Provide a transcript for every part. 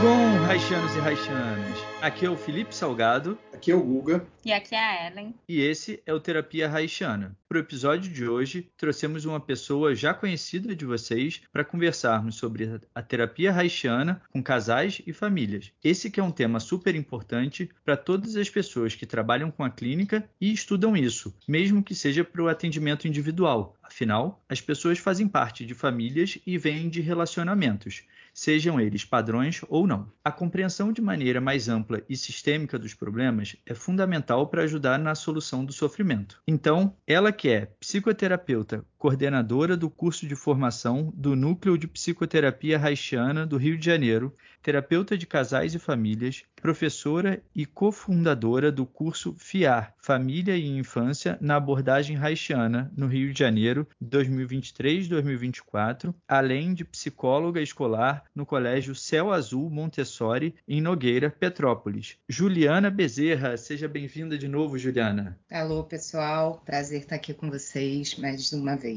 Orgon, Raixanos e Raixanas. Aqui é o Felipe Salgado Aqui é o Guga. E aqui é a Ellen. e esse é o Terapia Raixana. Para o episódio de hoje, trouxemos uma pessoa já conhecida de vocês para conversarmos sobre a terapia haitiana com casais e famílias. Esse que é um tema super importante para todas as pessoas que trabalham com a clínica e estudam isso, mesmo que seja para o atendimento individual. Afinal, as pessoas fazem parte de famílias e vêm de relacionamentos sejam eles padrões ou não. A compreensão de maneira mais ampla e sistêmica dos problemas é fundamental para ajudar na solução do sofrimento. Então, ela que é psicoterapeuta, coordenadora do curso de formação do Núcleo de Psicoterapia Haitiana do Rio de Janeiro, terapeuta de casais e famílias, professora e cofundadora do curso FIAR, Família e Infância na abordagem haitiana no Rio de Janeiro, 2023-2024, além de psicóloga escolar no Colégio Céu Azul Montessori em Nogueira, Petrópolis. Juliana Bezerra, seja bem-vinda de novo, Juliana. Alô, pessoal. Prazer estar aqui com vocês mais uma vez.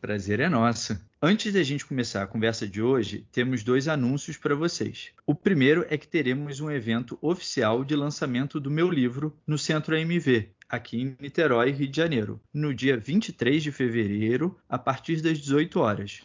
Prazer é nosso. Antes da gente começar a conversa de hoje, temos dois anúncios para vocês. O primeiro é que teremos um evento oficial de lançamento do meu livro no Centro AMV, aqui em Niterói, Rio de Janeiro, no dia 23 de fevereiro, a partir das 18 horas.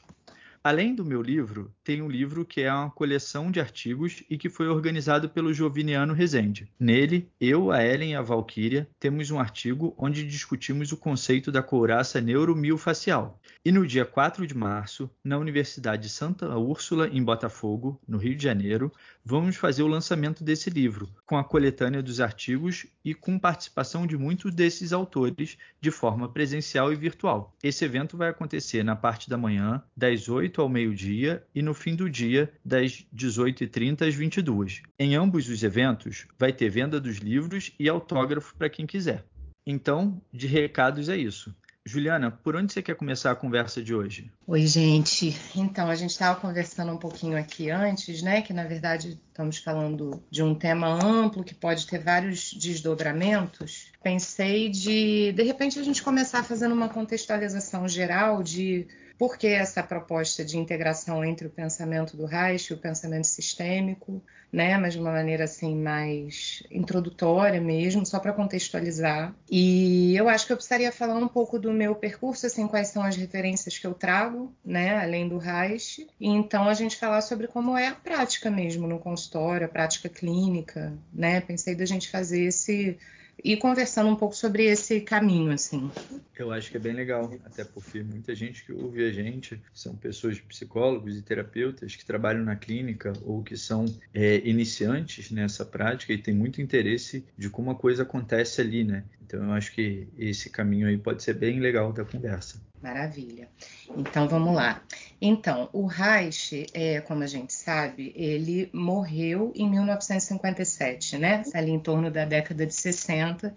Além do meu livro, tem um livro que é uma coleção de artigos e que foi organizado pelo Joviniano Rezende. Nele, eu, a Ellen e a Valquíria temos um artigo onde discutimos o conceito da couraça neuromiofacial. E no dia 4 de março, na Universidade Santa Úrsula, em Botafogo, no Rio de Janeiro, vamos fazer o lançamento desse livro, com a coletânea dos artigos e com participação de muitos desses autores de forma presencial e virtual. Esse evento vai acontecer na parte da manhã, das 8 ao meio-dia e no fim do dia, das 18h30 às 22 Em ambos os eventos, vai ter venda dos livros e autógrafo para quem quiser. Então, de recados é isso. Juliana, por onde você quer começar a conversa de hoje? Oi, gente. Então, a gente estava conversando um pouquinho aqui antes, né? Que na verdade estamos falando de um tema amplo que pode ter vários desdobramentos. Pensei de, de repente, a gente começar fazendo uma contextualização geral de por que essa proposta de integração entre o pensamento do Reich e o pensamento sistêmico, né, mas de uma maneira assim mais introdutória mesmo, só para contextualizar. E eu acho que eu precisaria falar um pouco do meu percurso, assim, quais são as referências que eu trago, né, além do Reich, e então a gente falar sobre como é a prática mesmo no consultório, a prática clínica, né? Pensei da gente fazer esse e conversando um pouco sobre esse caminho, assim. Eu acho que é bem legal, até porque muita gente que ouve a gente são pessoas, psicólogos e terapeutas que trabalham na clínica ou que são é, iniciantes nessa prática e tem muito interesse de como a coisa acontece ali, né? Então eu acho que esse caminho aí pode ser bem legal da conversa. Maravilha. Então vamos lá. Então, o Reich, é, como a gente sabe, ele morreu em 1957, né? Ali em torno da década de 60,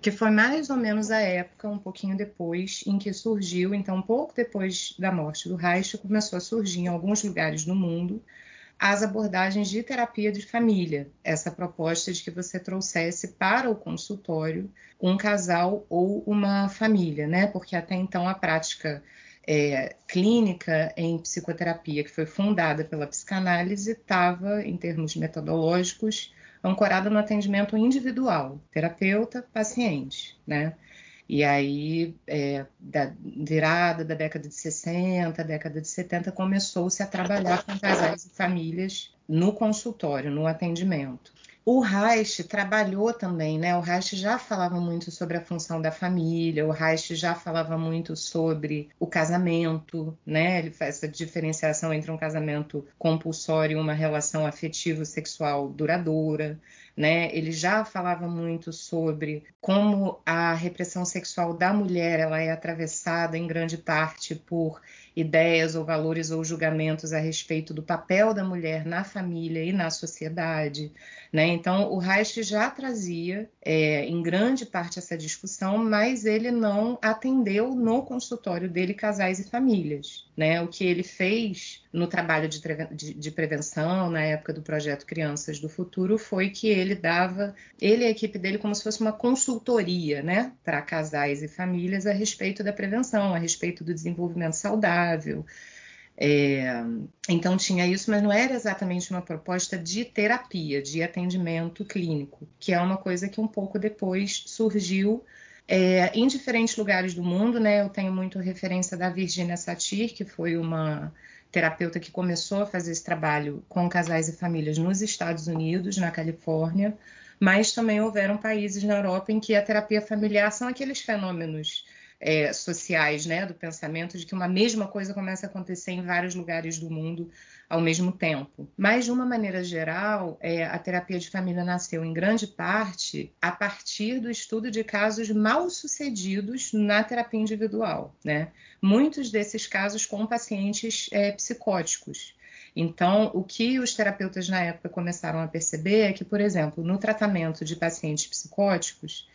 que foi mais ou menos a época, um pouquinho depois, em que surgiu, então, pouco depois da morte do Reich, começou a surgir em alguns lugares do mundo as abordagens de terapia de família, essa proposta de que você trouxesse para o consultório um casal ou uma família, né? Porque até então a prática é, clínica em psicoterapia, que foi fundada pela psicanálise, estava, em termos metodológicos, ancorada no atendimento individual, terapeuta, paciente, né? E aí, é, da virada da década de 60, década de 70, começou-se a trabalhar com casais e famílias no consultório, no atendimento. O Reich trabalhou também, né? O Reich já falava muito sobre a função da família, o Reich já falava muito sobre o casamento, né? Ele faz essa diferenciação entre um casamento compulsório e uma relação afetivo-sexual duradoura. Né? Ele já falava muito sobre como a repressão sexual da mulher ela é atravessada em grande parte por ideias ou valores ou julgamentos a respeito do papel da mulher na família e na sociedade. Né? Então, o Reich já trazia, é, em grande parte, essa discussão, mas ele não atendeu no consultório dele casais e famílias. Né? O que ele fez no trabalho de, de, de, prevenção, na época do projeto Crianças do Futuro, foi que ele dava, ele e a equipe dele, como se fosse uma consultoria né? para casais e famílias a respeito da prevenção, a respeito do desenvolvimento saudável. É, então tinha isso, mas não era exatamente uma proposta de terapia, de atendimento clínico, que é uma coisa que um pouco depois surgiu é, em diferentes lugares do mundo, né? Eu tenho muito referência da Virginia Satir, que foi uma terapeuta que começou a fazer esse trabalho com casais e famílias nos Estados Unidos, na Califórnia, mas também houveram países na Europa em que a terapia familiar são aqueles fenômenos é, sociais, né, do pensamento de que uma mesma coisa começa a acontecer em vários lugares do mundo ao mesmo tempo. Mas, de uma maneira geral, é, a terapia de família nasceu em grande parte a partir do estudo de casos mal sucedidos na terapia individual, né? Muitos desses casos com pacientes é, psicóticos. Então, o que os terapeutas na época começaram a perceber é que, por exemplo, no tratamento de pacientes psicóticos,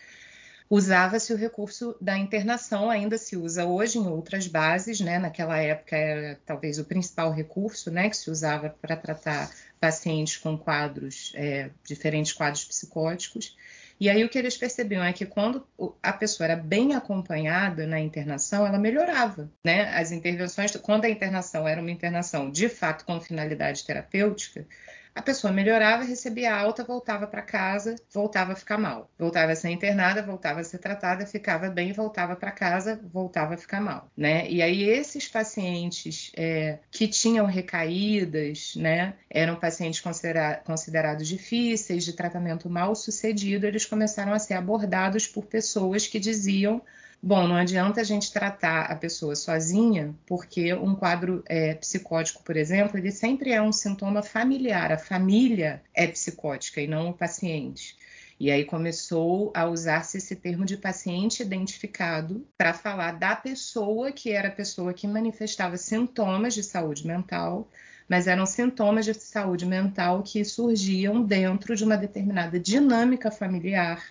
usava-se o recurso da internação, ainda se usa hoje em outras bases, né? Naquela época era talvez o principal recurso, né, que se usava para tratar pacientes com quadros, é, diferentes quadros psicóticos. E aí o que eles percebiam é que quando a pessoa era bem acompanhada na internação, ela melhorava, né? As intervenções, quando a internação era uma internação de fato com finalidade terapêutica, a pessoa melhorava, recebia alta, voltava para casa, voltava a ficar mal. Voltava a ser internada, voltava a ser tratada, ficava bem, voltava para casa, voltava a ficar mal, né? E aí esses pacientes é, que tinham recaídas, né, eram pacientes considera considerados difíceis, de tratamento mal sucedido, eles começaram a ser abordados por pessoas que diziam Bom, não adianta a gente tratar a pessoa sozinha, porque um quadro é, psicótico, por exemplo, ele sempre é um sintoma familiar. A família é psicótica e não o paciente. E aí começou a usar-se esse termo de paciente identificado para falar da pessoa que era a pessoa que manifestava sintomas de saúde mental, mas eram sintomas de saúde mental que surgiam dentro de uma determinada dinâmica familiar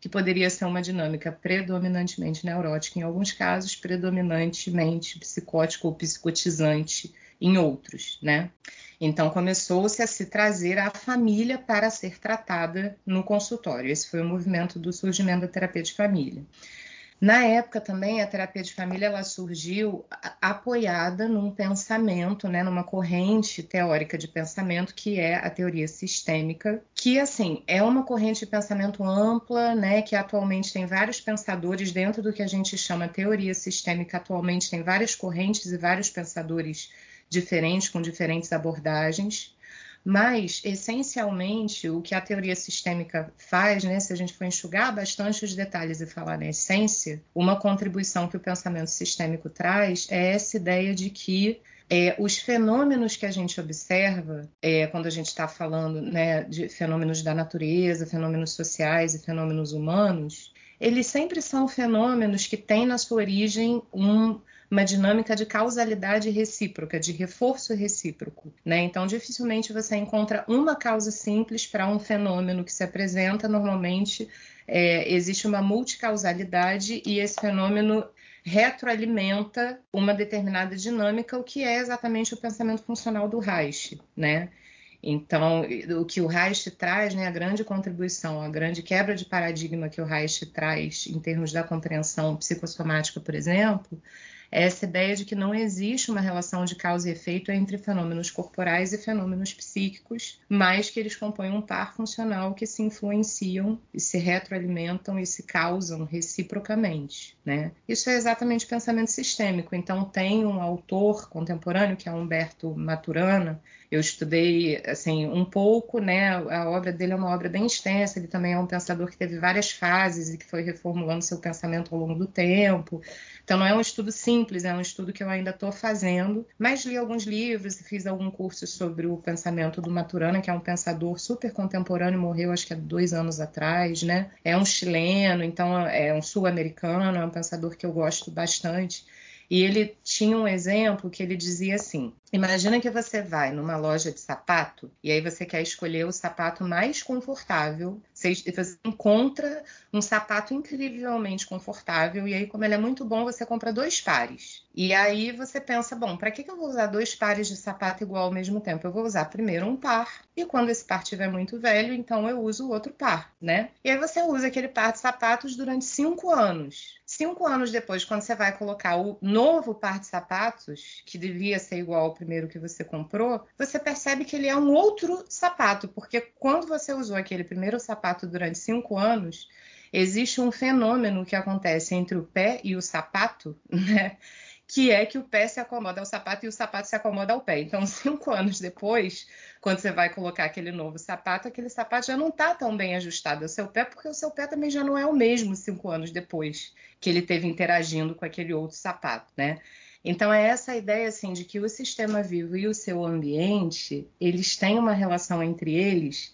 que poderia ser uma dinâmica predominantemente neurótica em alguns casos, predominantemente psicótica ou psicotizante em outros, né? Então começou-se a se trazer a família para ser tratada no consultório. Esse foi o movimento do surgimento da terapia de família. Na época também a terapia de família ela surgiu apoiada num pensamento, né, numa corrente teórica de pensamento que é a teoria sistêmica, que assim é uma corrente de pensamento ampla, né, que atualmente tem vários pensadores dentro do que a gente chama teoria sistêmica. Atualmente tem várias correntes e vários pensadores diferentes com diferentes abordagens. Mas, essencialmente, o que a teoria sistêmica faz, né, se a gente for enxugar bastante os detalhes e falar na essência, uma contribuição que o pensamento sistêmico traz é essa ideia de que é, os fenômenos que a gente observa, é, quando a gente está falando né, de fenômenos da natureza, fenômenos sociais e fenômenos humanos, eles sempre são fenômenos que têm na sua origem um, uma dinâmica de causalidade recíproca, de reforço recíproco. Né? Então, dificilmente você encontra uma causa simples para um fenômeno que se apresenta. Normalmente, é, existe uma multicausalidade e esse fenômeno retroalimenta uma determinada dinâmica, o que é exatamente o pensamento funcional do Reich, né? Então, o que o Reich traz, né, a grande contribuição, a grande quebra de paradigma que o Reich traz em termos da compreensão psicossomática, por exemplo, essa ideia de que não existe uma relação de causa e efeito entre fenômenos corporais e fenômenos psíquicos, mas que eles compõem um par funcional que se influenciam e se retroalimentam e se causam reciprocamente. Né? Isso é exatamente pensamento sistêmico. Então, tem um autor contemporâneo, que é Humberto Maturana, eu estudei assim um pouco, né? A obra dele é uma obra bem extensa. Ele também é um pensador que teve várias fases e que foi reformulando seu pensamento ao longo do tempo. Então, não é um estudo simples, é um estudo que eu ainda estou fazendo, mas li alguns livros e fiz algum curso sobre o pensamento do Maturana, que é um pensador super contemporâneo, morreu acho que há dois anos atrás, né? É um chileno, então é um sul-americano, é um pensador que eu gosto bastante. E ele tinha um exemplo que ele dizia assim: Imagina que você vai numa loja de sapato e aí você quer escolher o sapato mais confortável. Você, encontra um sapato incrivelmente confortável e aí, como ele é muito bom, você compra dois pares. E aí você pensa, bom, para que, que eu vou usar dois pares de sapato igual ao mesmo tempo? Eu vou usar primeiro um par e quando esse par estiver muito velho, então eu uso o outro par, né? E aí você usa aquele par de sapatos durante cinco anos. Cinco anos depois, quando você vai colocar o novo par de sapatos, que devia ser igual primeiro que você comprou, você percebe que ele é um outro sapato, porque quando você usou aquele primeiro sapato durante cinco anos, existe um fenômeno que acontece entre o pé e o sapato, né? que é que o pé se acomoda ao sapato e o sapato se acomoda ao pé. Então, cinco anos depois, quando você vai colocar aquele novo sapato, aquele sapato já não está tão bem ajustado ao seu pé, porque o seu pé também já não é o mesmo cinco anos depois que ele teve interagindo com aquele outro sapato, né? Então é essa ideia assim de que o sistema vivo e o seu ambiente, eles têm uma relação entre eles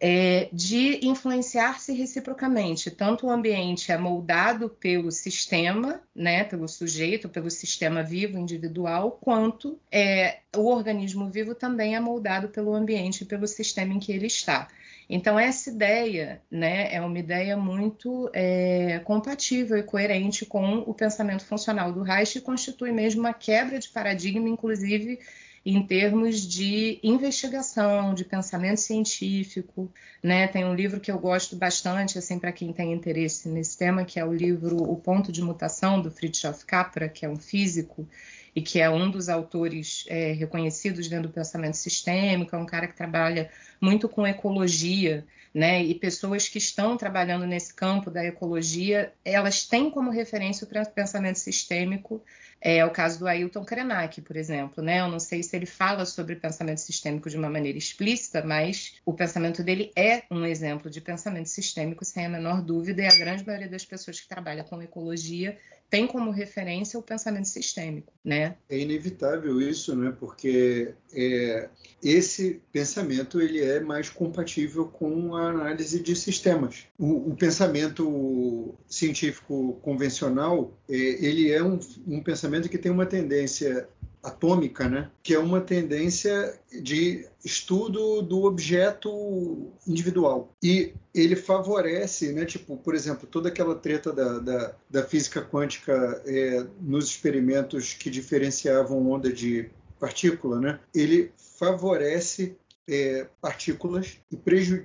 é, de influenciar-se reciprocamente. Tanto o ambiente é moldado pelo sistema, né, pelo sujeito, pelo sistema vivo individual, quanto é, o organismo vivo também é moldado pelo ambiente e pelo sistema em que ele está. Então, essa ideia né, é uma ideia muito é, compatível e coerente com o pensamento funcional do Reich e constitui mesmo uma quebra de paradigma, inclusive em termos de investigação, de pensamento científico, né? Tem um livro que eu gosto bastante, assim, para quem tem interesse nesse tema, que é o livro O Ponto de Mutação do Fritjof Capra, que é um físico e que é um dos autores é, reconhecidos dentro do pensamento sistêmico, é um cara que trabalha muito com ecologia, né? E pessoas que estão trabalhando nesse campo da ecologia, elas têm como referência o pensamento sistêmico é o caso do Ailton Krenak, por exemplo. Né? Eu não sei se ele fala sobre pensamento sistêmico de uma maneira explícita, mas o pensamento dele é um exemplo de pensamento sistêmico, sem a menor dúvida, e a grande maioria das pessoas que trabalham com ecologia tem como referência o pensamento sistêmico, né? É inevitável isso, né? Porque é, esse pensamento ele é mais compatível com a análise de sistemas. O, o pensamento científico convencional é, ele é um, um pensamento que tem uma tendência atômica, né? que é uma tendência de estudo do objeto individual. E ele favorece, né, tipo, por exemplo, toda aquela treta da, da, da física quântica é, nos experimentos que diferenciavam onda de partícula, né? ele favorece é, partículas e,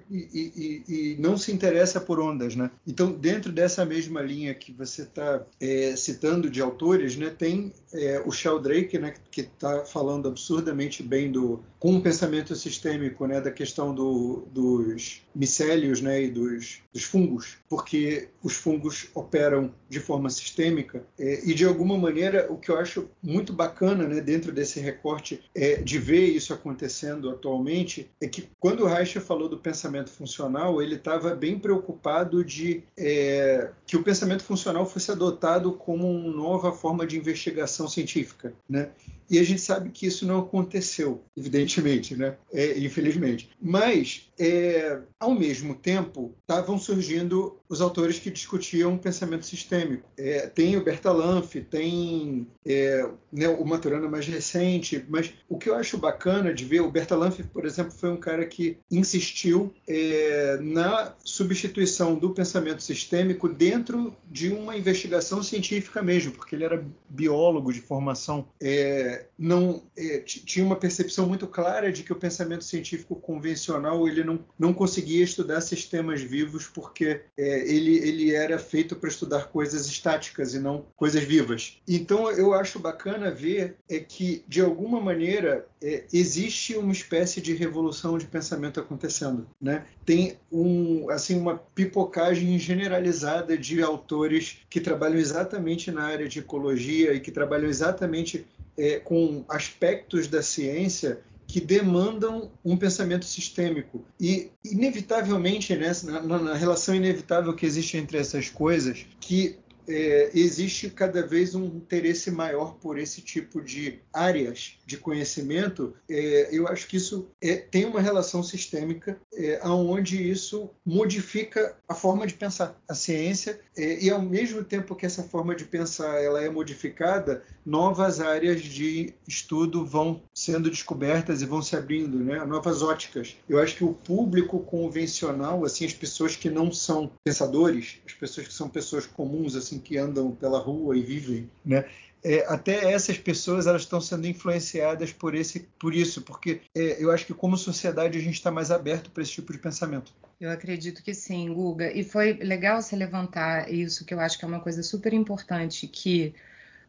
e, e, e, não se interessa por ondas, né? Então, dentro dessa mesma linha que você está é, citando de autores, né, tem é, o Sheldrake, né, que está falando absurdamente bem do com o pensamento sistêmico, né, da questão do, dos micélios, né, e dos, dos, fungos, porque os fungos operam de forma sistêmica é, e de alguma maneira o que eu acho muito bacana, né, dentro desse recorte é, de ver isso acontecendo atualmente é que quando o Reich falou do pensamento funcional, ele estava bem preocupado de é, que o pensamento funcional fosse adotado como uma nova forma de investigação científica, né? E a gente sabe que isso não aconteceu, evidentemente, né? É, infelizmente. Mas, é, ao mesmo tempo, estavam surgindo os autores que discutiam pensamento sistêmico. É, tem o Bertalanff, tem é, né, o Maturana mais recente, mas o que eu acho bacana de ver, o Bertalanff, por exemplo, foi um cara que insistiu é, na substituição do pensamento sistêmico dentro de uma investigação científica mesmo, porque ele era biólogo de formação. É, não é, tinha uma percepção muito clara de que o pensamento científico convencional ele não, não conseguia estudar sistemas vivos porque é, ele, ele era feito para estudar coisas estáticas e não coisas vivas. Então eu acho bacana ver é que de alguma maneira é, existe uma espécie de revolução de pensamento acontecendo, né? Tem um assim uma pipocagem generalizada de autores que trabalham exatamente na área de ecologia e que trabalham exatamente é, com aspectos da ciência que demandam um pensamento sistêmico. E, inevitavelmente, né, na, na, relação inevitável que existe entre essas coisas, que é, existe cada vez um interesse maior por esse tipo de áreas de conhecimento. É, eu acho que isso é, tem uma relação sistêmica, é, onde isso modifica a forma de pensar a ciência é, e ao mesmo tempo que essa forma de pensar ela é modificada, novas áreas de estudo vão sendo descobertas e vão se abrindo, né? Novas óticas. Eu acho que o público convencional, assim, as pessoas que não são pensadores, as pessoas que são pessoas comuns, assim, que andam pela rua e vivem, né? É, até essas pessoas elas estão sendo influenciadas por esse, por isso, porque é, eu acho que como sociedade a gente está mais aberto para esse tipo de pensamento. Eu acredito que sim, Guga. E foi legal você levantar isso, que eu acho que é uma coisa super importante, que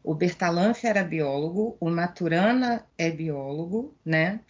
o Bertalanffy era biólogo, o Maturana é biólogo, né?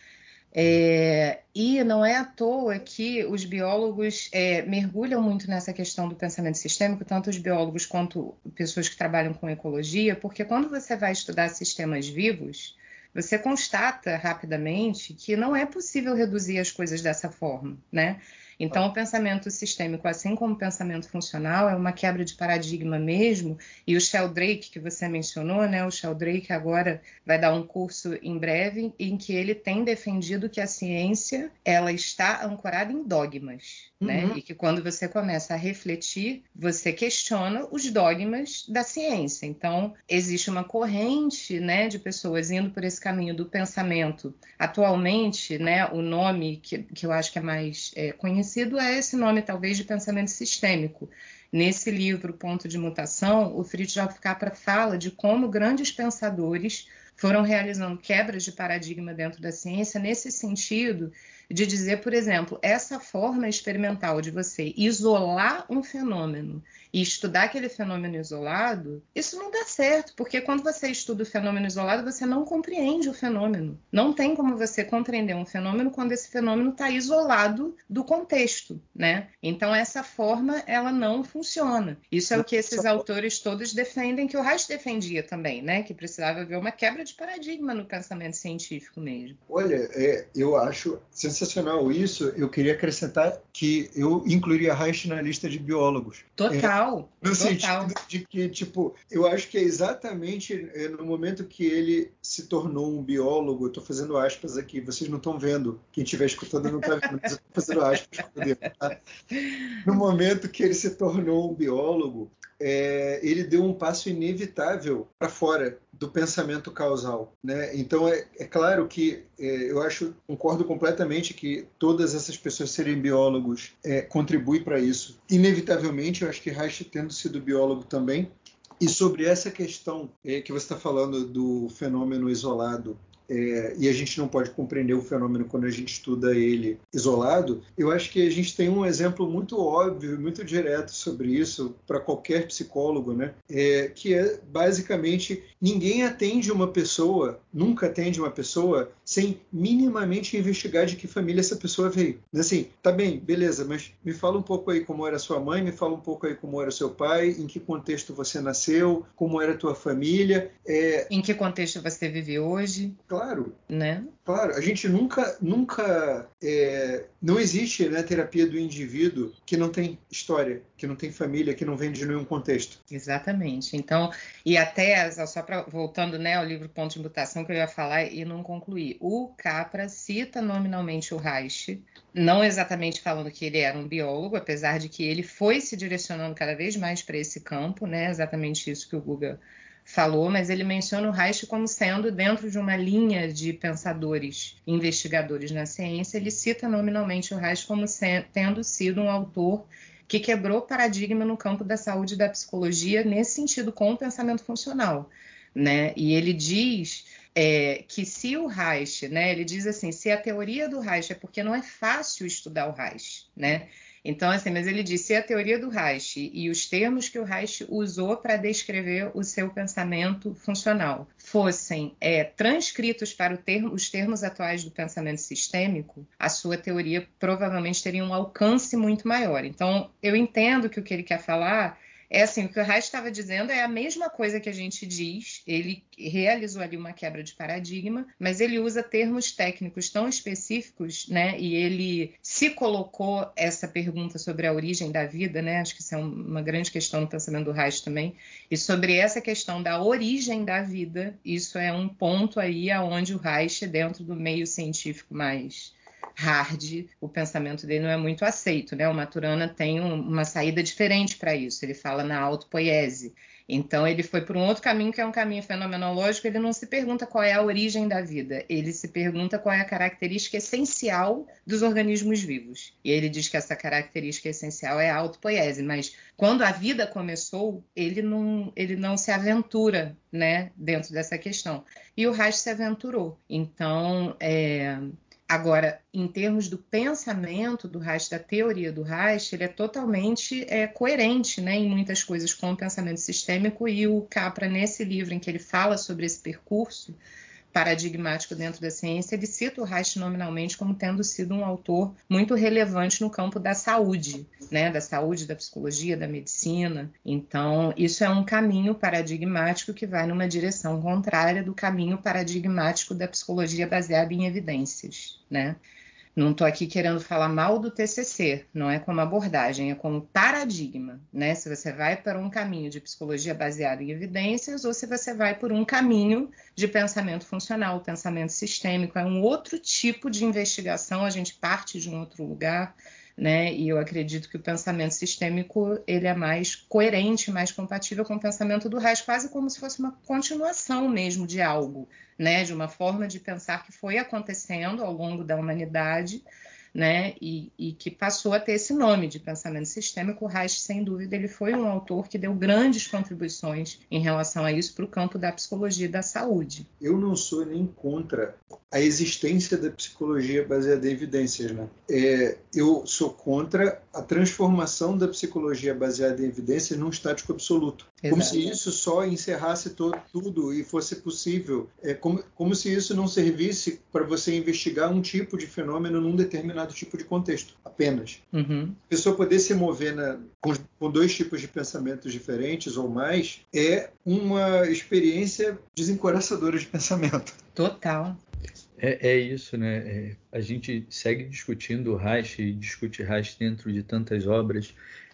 É, e não é à toa que os biólogos é, mergulham muito nessa questão do pensamento sistêmico, tanto os biólogos quanto pessoas que trabalham com ecologia, porque quando você vai estudar sistemas vivos, você constata rapidamente que não é possível reduzir as coisas dessa forma, né? Então, o pensamento sistêmico, assim como o pensamento funcional, é uma quebra de paradigma mesmo. E o Sheldrake, que você mencionou, né? O Sheldrake agora vai dar um curso em breve em que ele tem defendido que a ciência ela está ancorada em dogmas. Né? Uhum. E que quando você começa a refletir, você questiona os dogmas da ciência. Então, existe uma corrente né, de pessoas indo por esse caminho do pensamento. Atualmente, né, o nome que, que eu acho que é mais é, conhecido é esse nome, talvez, de pensamento sistêmico. Nesse livro, Ponto de Mutação, o Fritjof Capra fala de como grandes pensadores foram realizando quebras de paradigma dentro da ciência nesse sentido de dizer, por exemplo, essa forma experimental de você isolar um fenômeno e estudar aquele fenômeno isolado, isso não dá certo, porque quando você estuda o fenômeno isolado, você não compreende o fenômeno. Não tem como você compreender um fenômeno quando esse fenômeno está isolado do contexto, né? Então essa forma ela não funciona. Isso é o que esses autores todos defendem, que o Reich defendia também, né? Que precisava haver uma quebra de paradigma no pensamento científico mesmo. Olha, é, eu acho sensacional isso. Eu queria acrescentar que eu incluiria Reich na lista de biólogos. Total. É, Total. No total. sentido de que, tipo, eu acho que é exatamente é, no momento que ele se tornou um biólogo, estou fazendo aspas aqui, vocês não estão vendo, quem estiver escutando não está vendo, mas eu estou fazendo aspas por dentro, tá? No momento que ele se tornou um biólogo, é, ele deu um passo inevitável para fora do pensamento causal. Né? Então, é, é claro que é, eu acho, concordo completamente que todas essas pessoas serem biólogos é, contribui para isso. Inevitavelmente, eu acho que Reich, tendo sido biólogo também, e sobre essa questão é, que você está falando do fenômeno isolado é, e a gente não pode compreender o fenômeno quando a gente estuda ele isolado, eu acho que a gente tem um exemplo muito óbvio, muito direto sobre isso para qualquer psicólogo, né? É, que é basicamente ninguém atende uma pessoa, nunca atende uma pessoa sem minimamente investigar de que família essa pessoa veio. Assim, tá bem, beleza, mas me fala um pouco aí como era sua mãe, me fala um pouco aí como era seu pai, em que contexto você nasceu, como era a tua família. É... Em que contexto você vive hoje? Claro, Claro. Né? Claro, a gente nunca, nunca, é, não existe né, terapia do indivíduo que não tem história, que não tem família, que não vem de nenhum contexto. Exatamente. Então, e até só para voltando, né, ao livro Ponto de Mutação que eu ia falar e não concluí. O Capra cita nominalmente o Reich, não exatamente falando que ele era um biólogo, apesar de que ele foi se direcionando cada vez mais para esse campo, né? Exatamente isso que o Google falou, mas ele menciona o Reich como sendo dentro de uma linha de pensadores, investigadores na ciência, ele cita nominalmente o Reich como tendo sido um autor que quebrou paradigma no campo da saúde e da psicologia nesse sentido com o pensamento funcional, né? E ele diz é, que se o Reich, né? Ele diz assim, se a teoria do Reich é porque não é fácil estudar o Reich, né? Então, assim, mas ele disse a teoria do Reich e os termos que o Reich usou para descrever o seu pensamento funcional fossem é, transcritos para termo, os termos atuais do pensamento sistêmico, a sua teoria provavelmente teria um alcance muito maior. Então, eu entendo que o que ele quer falar É assim, o que o Reich estava dizendo é a mesma coisa que a gente diz. Ele realizou ali uma quebra de paradigma, mas ele usa termos técnicos tão específicos, né? E ele se colocou essa pergunta sobre a origem da vida, né? Acho que isso é uma grande questão no pensamento do Reich também. E sobre essa questão da origem da vida, isso é um ponto aí aonde o Reich, dentro do meio científico mais hard, o pensamento dele não é muito aceito, né? O Maturana tem um, uma saída diferente para isso. Ele fala na autopoiese. Então ele foi por um outro caminho que é um caminho fenomenológico. Ele não se pergunta qual é a origem da vida. Ele se pergunta qual é a característica essencial dos organismos vivos. E ele diz que essa característica essencial é a autopoiese. Mas quando a vida começou, ele não, ele não se aventura, né, dentro dessa questão. E o Reich se aventurou. Então é, Agora, em termos do pensamento do Reich, da teoria do Reich, ele é totalmente é, coerente né, em muitas coisas com o pensamento sistêmico, e o Capra, nesse livro em que ele fala sobre esse percurso, paradigmático dentro da ciência, ele cita o Reich nominalmente como tendo sido um autor muito relevante no campo da saúde, né, da saúde, da psicologia, da medicina. Então, isso é um caminho paradigmático que vai numa direção contrária do caminho paradigmático da psicologia baseada em evidências, né? Não estou aqui querendo falar mal do TCC, não é como abordagem, é como paradigma, né? Se você vai para um caminho de psicologia baseada em evidências ou se você vai por um caminho de pensamento funcional, pensamento sistêmico, é um outro tipo de investigação, a gente parte de um outro lugar, né? E eu acredito que o pensamento sistêmico ele é mais coerente, mais compatível com o pensamento do resto, quase como se fosse uma continuação mesmo de algo, né? De uma forma de pensar que foi acontecendo ao longo da humanidade né, e, e, que passou a ter esse nome de pensamento sistêmico. O Reich, sem dúvida, ele foi um autor que deu grandes contribuições em relação a isso para o campo da psicologia e da saúde. Eu não sou nem contra a existência da psicologia baseada em evidências, né? É, eu sou contra a transformação da psicologia baseada em evidências num estático absoluto. Exato. Como se isso só encerrasse todo, tudo e fosse possível. É como, como se isso não servisse para você investigar um tipo de fenômeno num determinado determinado tipo de contexto, apenas. Uhum. A pessoa poder se mover na, com, com, dois tipos de pensamentos diferentes ou mais é uma experiência desencoraçadora de pensamento. Total. É, é isso, né? É, a gente segue discutindo o Reich e discute Reich dentro de tantas obras.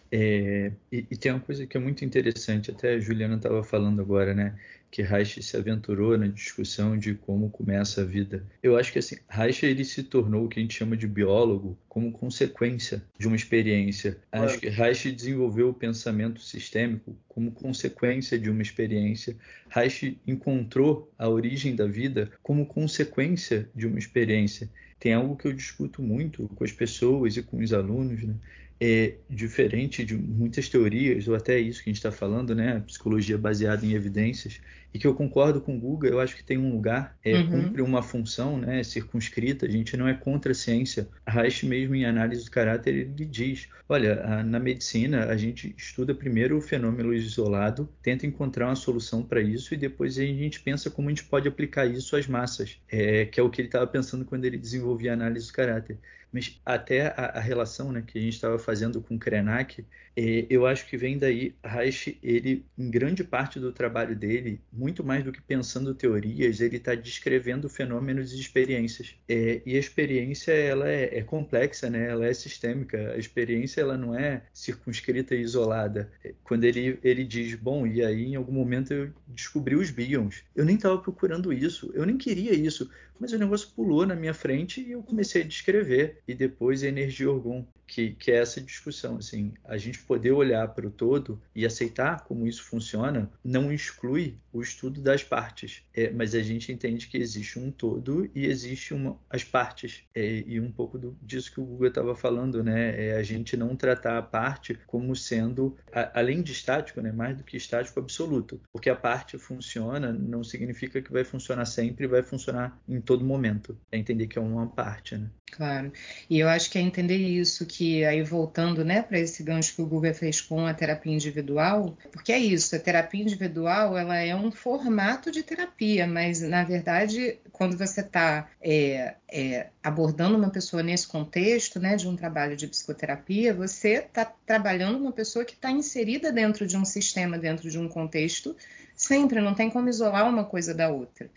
É, e, e, tem uma coisa que é muito interessante, até a Juliana estava falando agora, né? Que Reich se aventurou na discussão de como começa a vida. Eu acho que assim, Reich ele se tornou o que a gente chama de biólogo como consequência de uma experiência. É. Acho que Reich desenvolveu o pensamento sistêmico como consequência de uma experiência. Reich encontrou a origem da vida como consequência de uma experiência. Tem algo que eu discuto muito com as pessoas e com os alunos, né? é diferente de muitas teorias, ou até isso que a gente está falando, né? Psicologia baseada em evidências, e que eu concordo com o Guga, eu acho que tem um lugar, é, uhum. cumpre uma função né, circunscrita, a gente não é contra a ciência. Reich mesmo em análise do caráter, ele diz, olha, na medicina a gente estuda primeiro o fenômeno isolado, tenta encontrar uma solução para isso e depois a gente pensa como a gente pode aplicar isso às massas, é, que é o que ele estava pensando quando ele desenvolvia a análise do caráter. Mas até a, a relação né, que a gente estava fazendo com Krenak, é, eu acho que vem daí, Reich, ele, em grande parte do trabalho dele, muito mais do que pensando teorias, ele está descrevendo fenômenos e experiências. É, e a experiência ela é, é, complexa, né? ela é sistêmica. A experiência ela não é circunscrita e isolada. É, quando ele, ele diz, bom, e aí em algum momento eu descobri os bions. Eu nem estava procurando isso, eu nem queria isso, mas o negócio pulou na minha frente e eu comecei a descrever. E depois a energia orgum que, que é essa discussão, assim, a gente poder olhar para o todo e aceitar como isso funciona não exclui o estudo das partes, é, mas a gente entende que existe um todo e existe uma, as partes. É, e um pouco do, disso que o Google estava falando, né, é a gente não tratar a parte como sendo a, além de estático, né, mais do que estático absoluto, porque a parte funciona não significa que vai funcionar sempre, vai funcionar em todo momento, é entender que é uma parte, né? Claro, e eu acho que é entender isso que aí voltando, né, para esse gancho que o Google fez com a terapia individual, porque é isso, a terapia individual ela é um formato de terapia, mas na verdade quando você está é, é, abordando uma pessoa nesse contexto, né, de um trabalho de psicoterapia, você está trabalhando uma pessoa que está inserida dentro de um sistema, dentro de um contexto, sempre não tem como isolar uma coisa da outra.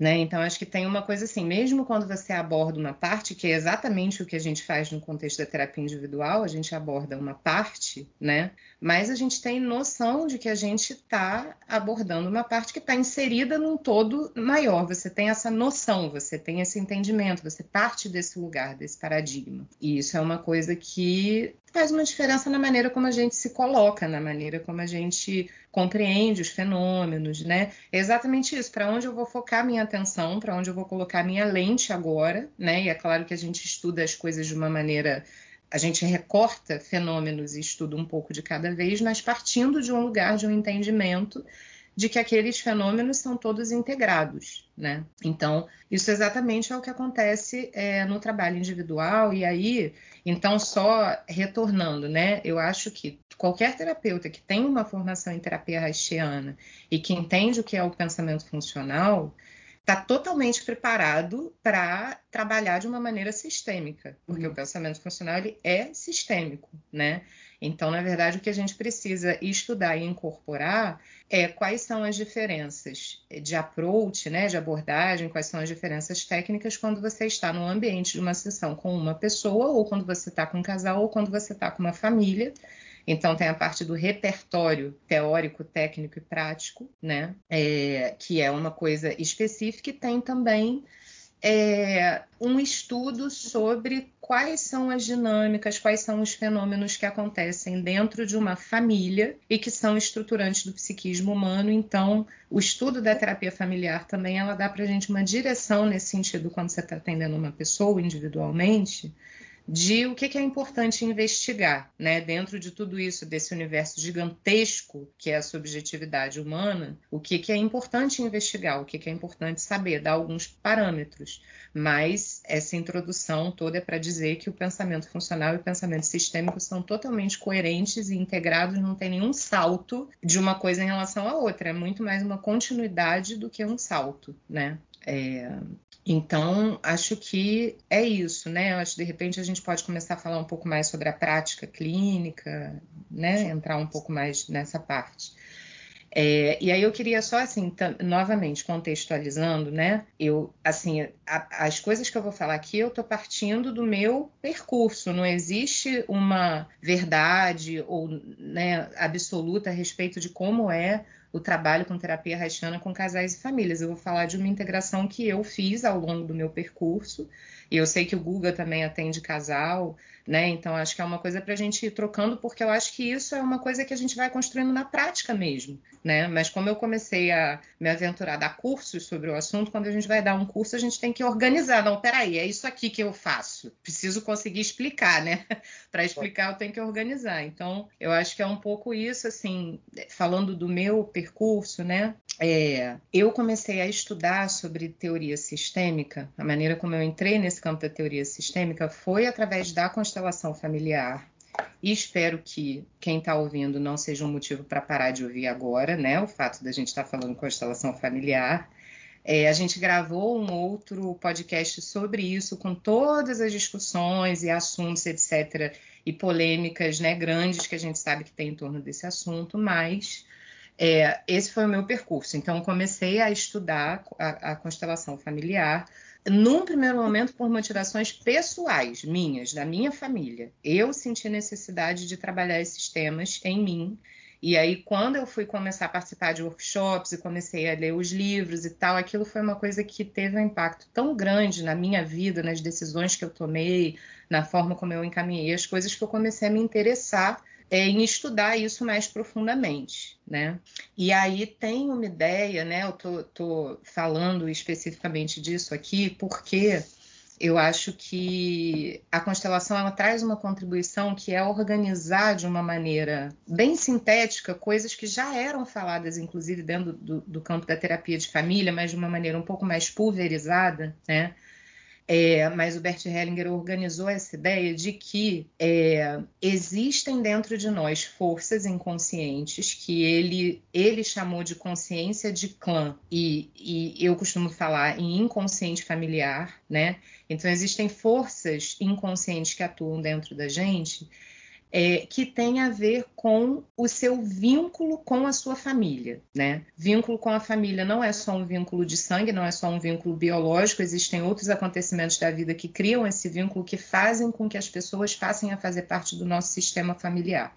Né? Então, acho que tem uma coisa assim, mesmo quando você aborda uma parte, que é exatamente o que a gente faz no contexto da terapia individual, a gente aborda uma parte, né? Mas a gente tem noção de que a gente está abordando uma parte que está inserida num todo maior. Você tem essa noção, você tem esse entendimento, você parte desse lugar, desse paradigma. E isso é uma coisa que faz uma diferença na maneira como a gente se coloca, na maneira como a gente compreende os fenômenos, né? É exatamente isso, para onde eu vou focar minha atenção, para onde eu vou colocar minha lente agora, né? E é claro que a gente estuda as coisas de uma maneira a gente recorta fenômenos e estuda um pouco de cada vez, mas partindo de um lugar de um entendimento de que aqueles fenômenos são todos integrados, né? Então, isso exatamente é o que acontece é, no trabalho individual, e aí, então, só retornando, né? Eu acho que qualquer terapeuta que tem uma formação em terapia haitiana e que entende o que é o pensamento funcional, está totalmente preparado para trabalhar de uma maneira sistêmica, porque uhum. o pensamento funcional ele é sistêmico, né? Então, na verdade, o que a gente precisa estudar e incorporar é quais são as diferenças de approach, né, de abordagem, quais são as diferenças técnicas quando você está no ambiente de uma sessão com uma pessoa, ou quando você está com um casal, ou quando você está com uma família. Então, tem a parte do repertório teórico, técnico e prático, né? É, que é uma coisa específica, e tem também é, um estudo sobre quais são as dinâmicas, quais são os fenômenos que acontecem dentro de uma família e que são estruturantes do psiquismo humano. Então, o estudo da terapia familiar também ela dá para a gente uma direção nesse sentido quando você está atendendo uma pessoa individualmente de o que, é importante investigar, né? Dentro de tudo isso, desse universo gigantesco que é a subjetividade humana, o que, é importante investigar, o que, que é importante saber, dar alguns parâmetros. Mas essa introdução toda é para dizer que o pensamento funcional e o pensamento sistêmico são totalmente coerentes e integrados, não tem nenhum salto de uma coisa em relação à outra, é muito mais uma continuidade do que um salto, né? É, então, acho que é isso, né? Acho que de repente a gente pode começar a falar um pouco mais sobre a prática clínica, né? Entrar um pouco mais nessa parte. É, e aí eu queria só assim, novamente contextualizando, né? Eu assim, a, as coisas que eu vou falar aqui, eu estou partindo do meu percurso. Não existe uma verdade ou né, absoluta a respeito de como é o trabalho com terapia haitiana com casais e famílias. Eu vou falar de uma integração que eu fiz ao longo do meu percurso. E eu sei que o Guga também atende casal, né? Então acho que é uma coisa para a gente ir trocando, porque eu acho que isso é uma coisa que a gente vai construindo na prática mesmo, né? Mas como eu comecei a me aventurar a dar cursos sobre o assunto, quando a gente vai dar um curso, a gente tem que organizar. Não, peraí, é isso aqui que eu faço. Preciso conseguir explicar, né? para explicar, eu tenho que organizar. Então, eu acho que é um pouco isso, assim, falando do meu percurso, né? É, eu comecei a estudar sobre teoria sistêmica, a maneira como eu entrei nesse campo da teoria sistêmica foi através da constelação constelação familiar. E espero que quem está ouvindo não seja um motivo para parar de ouvir agora, né? O fato da gente estar tá falando constelação familiar. É, a gente gravou um outro podcast sobre isso, com todas as discussões e assuntos, etc., e polêmicas né, grandes que a gente sabe que tem em torno desse assunto, mas é, esse foi o meu percurso. Então, comecei a estudar a, a constelação familiar num primeiro momento, por motivações pessoais minhas, da minha família. Eu senti necessidade de trabalhar esses temas em mim. E aí, quando eu fui começar a participar de workshops e comecei a ler os livros e tal, aquilo foi uma coisa que teve um impacto tão grande na minha vida, nas decisões que eu tomei, na forma como eu encaminhei as coisas, que eu comecei a me interessar é, em estudar isso mais profundamente, né? E aí tem uma ideia, né? Eu tô, tô falando especificamente disso aqui porque eu acho que a constelação ela traz uma contribuição que é organizar de uma maneira bem sintética coisas que já eram faladas, inclusive dentro do, do campo da terapia de família, mas de uma maneira um pouco mais pulverizada, né? É, mas o Bert Hellinger organizou essa ideia de que é, existem dentro de nós forças inconscientes que ele, ele chamou de consciência de clã, e, e eu costumo falar em inconsciente familiar, né? Então, existem forças inconscientes que atuam dentro da gente é, que tem a ver com o seu vínculo com a sua família, né? Vínculo com a família não é só um vínculo de sangue, não é só um vínculo biológico, existem outros acontecimentos da vida que criam esse vínculo, que fazem com que as pessoas passem a fazer parte do nosso sistema familiar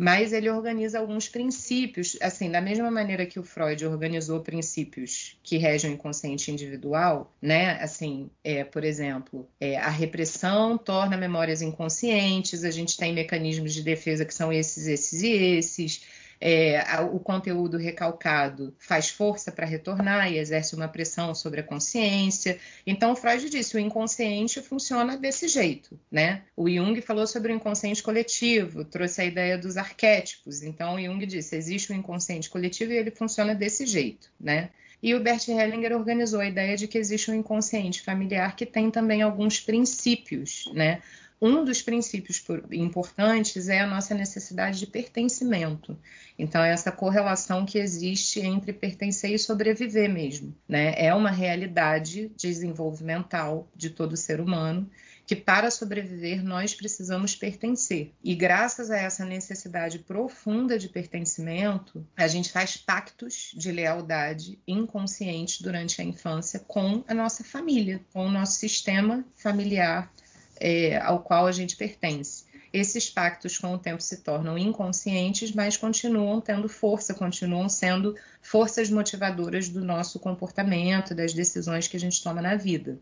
mas ele organiza alguns princípios, assim, da mesma maneira que o Freud organizou princípios que regem o inconsciente individual, né? Assim, é, por exemplo, é, a repressão torna memórias inconscientes, a gente tem mecanismos de defesa que são esses, esses e esses é, o conteúdo recalcado faz força para retornar e exerce uma pressão sobre a consciência. Então, Freud disse: o inconsciente funciona desse jeito, né? O Jung falou sobre o inconsciente coletivo, trouxe a ideia dos arquétipos. Então, Jung disse: existe o um inconsciente coletivo e ele funciona desse jeito, né? E o Bert Hellinger organizou a ideia de que existe um inconsciente familiar que tem também alguns princípios, né? Um dos princípios importantes é a nossa necessidade de pertencimento. Então, essa correlação que existe entre pertencer e sobreviver mesmo. Né? É uma realidade desenvolvimental de todo ser humano que para sobreviver nós precisamos pertencer. E graças a essa necessidade profunda de pertencimento, a gente faz pactos de lealdade inconscientes durante a infância com a nossa família, com o nosso sistema familiar é, ao qual a gente pertence. Esses pactos, com o tempo, se tornam inconscientes, mas continuam tendo força, continuam sendo forças motivadoras do nosso comportamento, das decisões que a gente toma na vida.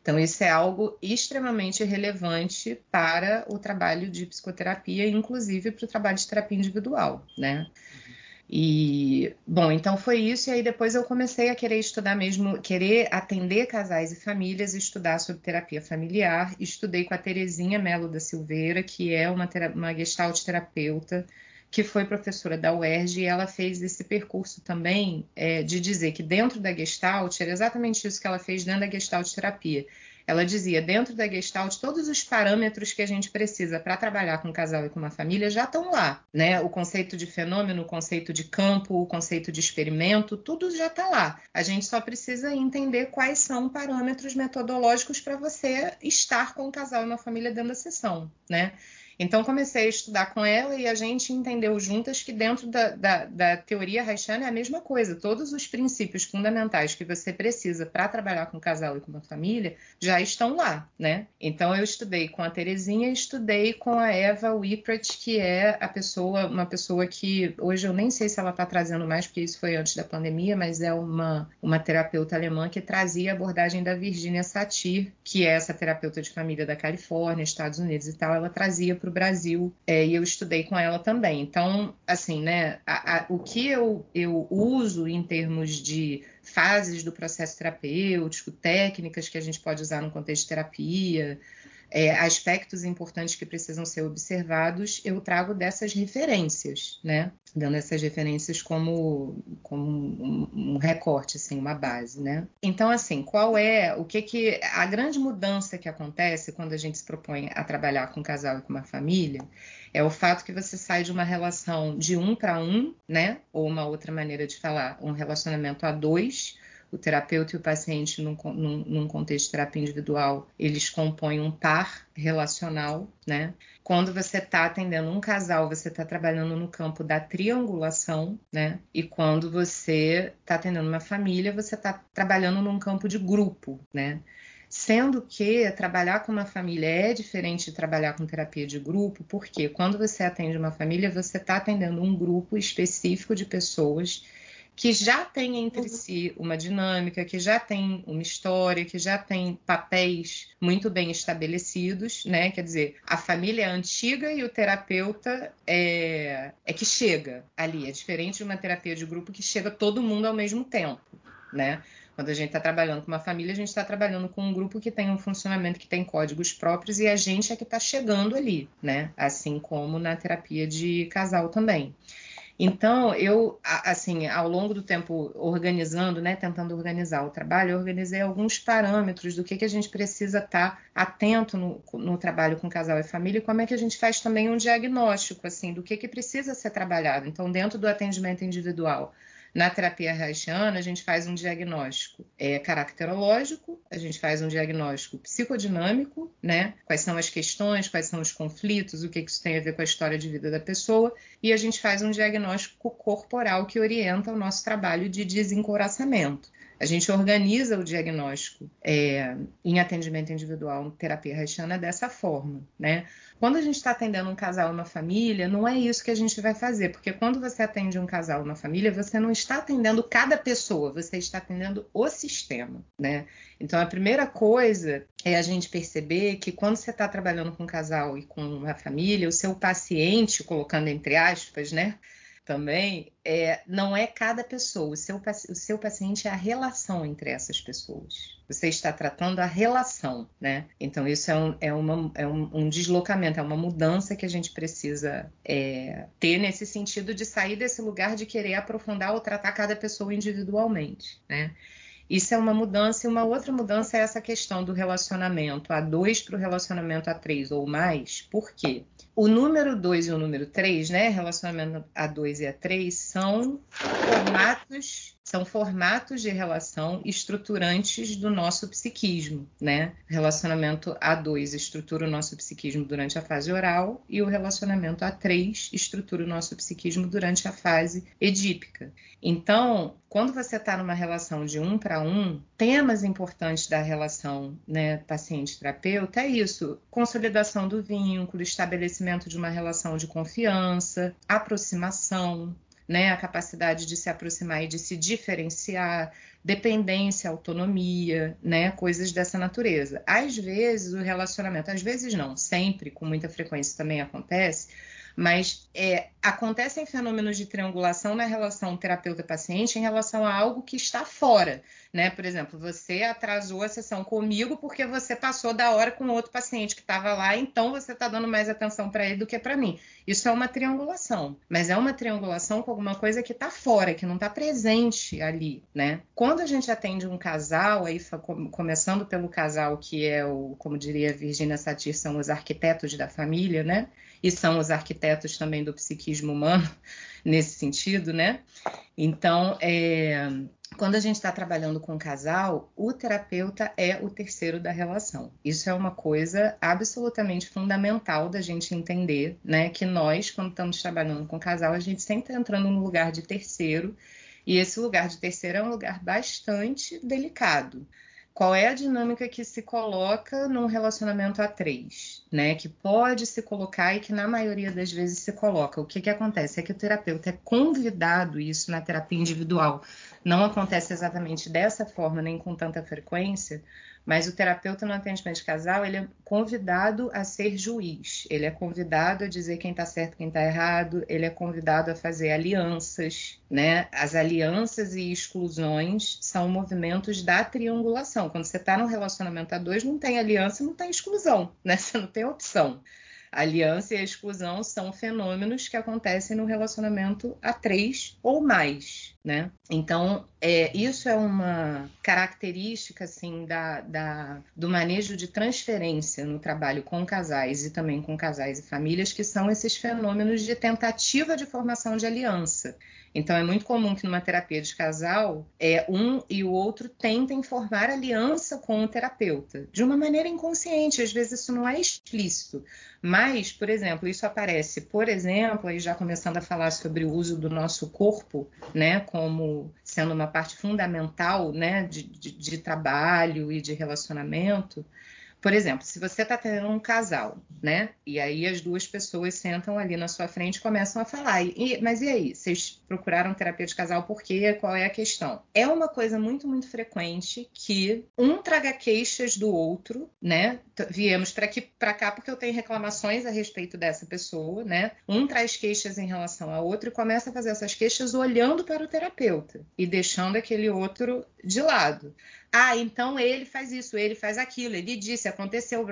Então, isso é algo extremamente relevante para o trabalho de psicoterapia, inclusive para o trabalho de terapia individual, né? E, bom, então foi isso, e aí depois eu comecei a querer estudar mesmo, querer atender casais e famílias, estudar sobre terapia familiar. Estudei com a Terezinha Melo da Silveira, que é uma, uma gestalt terapeuta, que foi professora da UERJ, e ela fez esse percurso também é, de dizer que dentro da gestalt, era exatamente isso que ela fez dentro da gestalt terapia ela dizia, dentro da Gestalt, todos os parâmetros que a gente precisa para trabalhar com um casal e com uma família já estão lá, né? O conceito de fenômeno, o conceito de campo, o conceito de experimento, tudo já está lá. A gente só precisa entender quais são parâmetros metodológicos para você estar com um casal e uma família dentro da sessão, né? Então, comecei a estudar com ela e a gente entendeu juntas que dentro da, da, da teoria haitiana é a mesma coisa. Todos os princípios fundamentais que você precisa para trabalhar com um casal e com uma família já estão lá, né? Então, eu estudei com a Terezinha e estudei com a Eva Wippert, que é a pessoa, uma pessoa que hoje eu nem sei se ela está trazendo mais, porque isso foi antes da pandemia, mas é uma, uma terapeuta alemã que trazia a abordagem da Virginia Satir, que é essa terapeuta de família da Califórnia, Estados Unidos e tal. Ela trazia para o Brasil é, e eu estudei com ela também. Então, assim, né, a, a, o que eu, eu uso em termos de fases do processo terapêutico, técnicas que a gente pode usar no contexto de terapia, é, aspectos importantes que precisam ser observados, eu trago dessas referências, né? Dando essas referências como, como um, recorte, assim, uma base, né? Então, assim, qual é o que que a grande mudança que acontece quando a gente se propõe a trabalhar com um casal e com uma família é o fato que você sai de uma relação de um para um, né? Ou uma outra maneira de falar, um relacionamento a dois o terapeuta e o paciente, num, num, num, contexto de terapia individual, eles compõem um par relacional, né? Quando você está atendendo um casal, você está trabalhando no campo da triangulação, né? E quando você está atendendo uma família, você está trabalhando num campo de grupo, né? Sendo que trabalhar com uma família é diferente de trabalhar com terapia de grupo, porque quando você atende uma família, você está atendendo um grupo específico de pessoas que já tem entre uhum. si uma dinâmica, que já tem uma história, que já tem papéis muito bem estabelecidos, né? Quer dizer, a família é antiga e o terapeuta é, é que chega ali. É diferente de uma terapia de grupo que chega todo mundo ao mesmo tempo, né? Quando a gente está trabalhando com uma família, a gente está trabalhando com um grupo que tem um funcionamento que tem códigos próprios e a gente é que está chegando ali, né? Assim como na terapia de casal também. Então, eu, assim, ao longo do tempo organizando, né, tentando organizar o trabalho, eu organizei alguns parâmetros do que, que a gente precisa estar tá atento no, no trabalho com casal e família e como é que a gente faz também um diagnóstico, assim, do que, que precisa ser trabalhado. Então, dentro do atendimento individual, na terapia haitiana, a gente faz um diagnóstico é, caracterológico, a gente faz um diagnóstico psicodinâmico, né? Quais são as questões, quais são os conflitos, o que isso tem a ver com a história de vida da pessoa, e a gente faz um diagnóstico corporal que orienta o nosso trabalho de desencoraçamento. A gente organiza o diagnóstico é, em atendimento individual, terapia haitiana, dessa forma, né? Quando a gente está atendendo um casal uma família, não é isso que a gente vai fazer, porque quando você atende um casal uma família, você não está atendendo cada pessoa, você está atendendo o sistema, né? Então, a primeira coisa é a gente perceber que quando você está trabalhando com um casal e com uma família, o seu paciente, colocando entre aspas, né? Também, é, não é cada pessoa, o seu, o seu paciente é a relação entre essas pessoas. Você está tratando a relação, né? Então, isso é um, é uma, é um, um deslocamento, é uma mudança que a gente precisa é, ter nesse sentido de sair desse lugar de querer aprofundar ou tratar cada pessoa individualmente, né? Isso é uma mudança, e uma outra mudança é essa questão do relacionamento a dois para o relacionamento a três ou mais. Por quê? O número 2 e o número 3, né, relacionamento a 2 e a 3, são formatos são formatos de relação estruturantes do nosso psiquismo, né? Relacionamento A2 estrutura o nosso psiquismo durante a fase oral e o relacionamento A3 estrutura o nosso psiquismo durante a fase edípica. Então, quando você está numa relação de um para um, temas importantes da relação né, paciente-terapeuta é isso: consolidação do vínculo, estabelecimento de uma relação de confiança, aproximação, né, a capacidade de se aproximar e de se diferenciar, dependência, autonomia, né, coisas dessa natureza. Às vezes o relacionamento, às vezes não, sempre, com muita frequência também acontece, mas é, acontecem fenômenos de triangulação na relação terapeuta-paciente em relação a algo que está fora. Né? Por exemplo, você atrasou a sessão comigo porque você passou da hora com outro paciente que estava lá, então você está dando mais atenção para ele do que para mim. Isso é uma triangulação, mas é uma triangulação com alguma coisa que está fora, que não está presente ali, né? Quando a gente atende um casal, aí começando pelo casal que é o, como diria Virginia Satir, são os arquitetos da família, né? E são os arquitetos também do psiquismo humano nesse sentido, né? Então, é, quando a gente está trabalhando com um casal, o terapeuta é o terceiro da relação. Isso é uma coisa absolutamente fundamental da gente entender, né? Que nós, quando estamos trabalhando com um casal, a gente sempre está entrando no lugar de terceiro, e esse lugar de terceiro é um lugar bastante delicado. Qual é a dinâmica que se coloca num relacionamento a três, né? Que pode se colocar e que na maioria das vezes se coloca. O que, que acontece é que o terapeuta é convidado isso na terapia individual. Não acontece exatamente dessa forma nem com tanta frequência, mas o terapeuta no atendimento de casal, ele é convidado a ser juiz, ele é convidado a dizer quem está certo, quem está errado, ele é convidado a fazer alianças, né? As alianças e exclusões são movimentos da triangulação. Quando você está num relacionamento a dois, não tem aliança, não tem exclusão, né? Você não tem opção. A aliança e a exclusão são fenômenos que acontecem no relacionamento a três ou mais, né? Então, é, isso é uma característica assim da, da, do manejo de transferência no trabalho com casais e também com casais e famílias, que são esses fenômenos de tentativa de formação de aliança. Então é muito comum que numa terapia de casal, é um e o outro tentem formar aliança com o terapeuta, de uma maneira inconsciente, às vezes isso não é explícito, mas, por exemplo, isso aparece, por exemplo, aí já começando a falar sobre o uso do nosso corpo, né, como sendo uma parte fundamental, né, de, de, de trabalho e de relacionamento. Por exemplo, se você está tendo um casal, né? E aí as duas pessoas sentam ali na sua frente e começam a falar. E, mas e aí? Vocês procuraram terapia de casal por quê? Qual é a questão? É uma coisa muito, muito frequente que um traga queixas do outro, né? Viemos para aqui para cá porque eu tenho reclamações a respeito dessa pessoa, né? Um traz queixas em relação ao outro e começa a fazer essas queixas olhando para o terapeuta e deixando aquele outro de lado. Ah, então ele faz isso, ele faz aquilo, ele disse, aconteceu,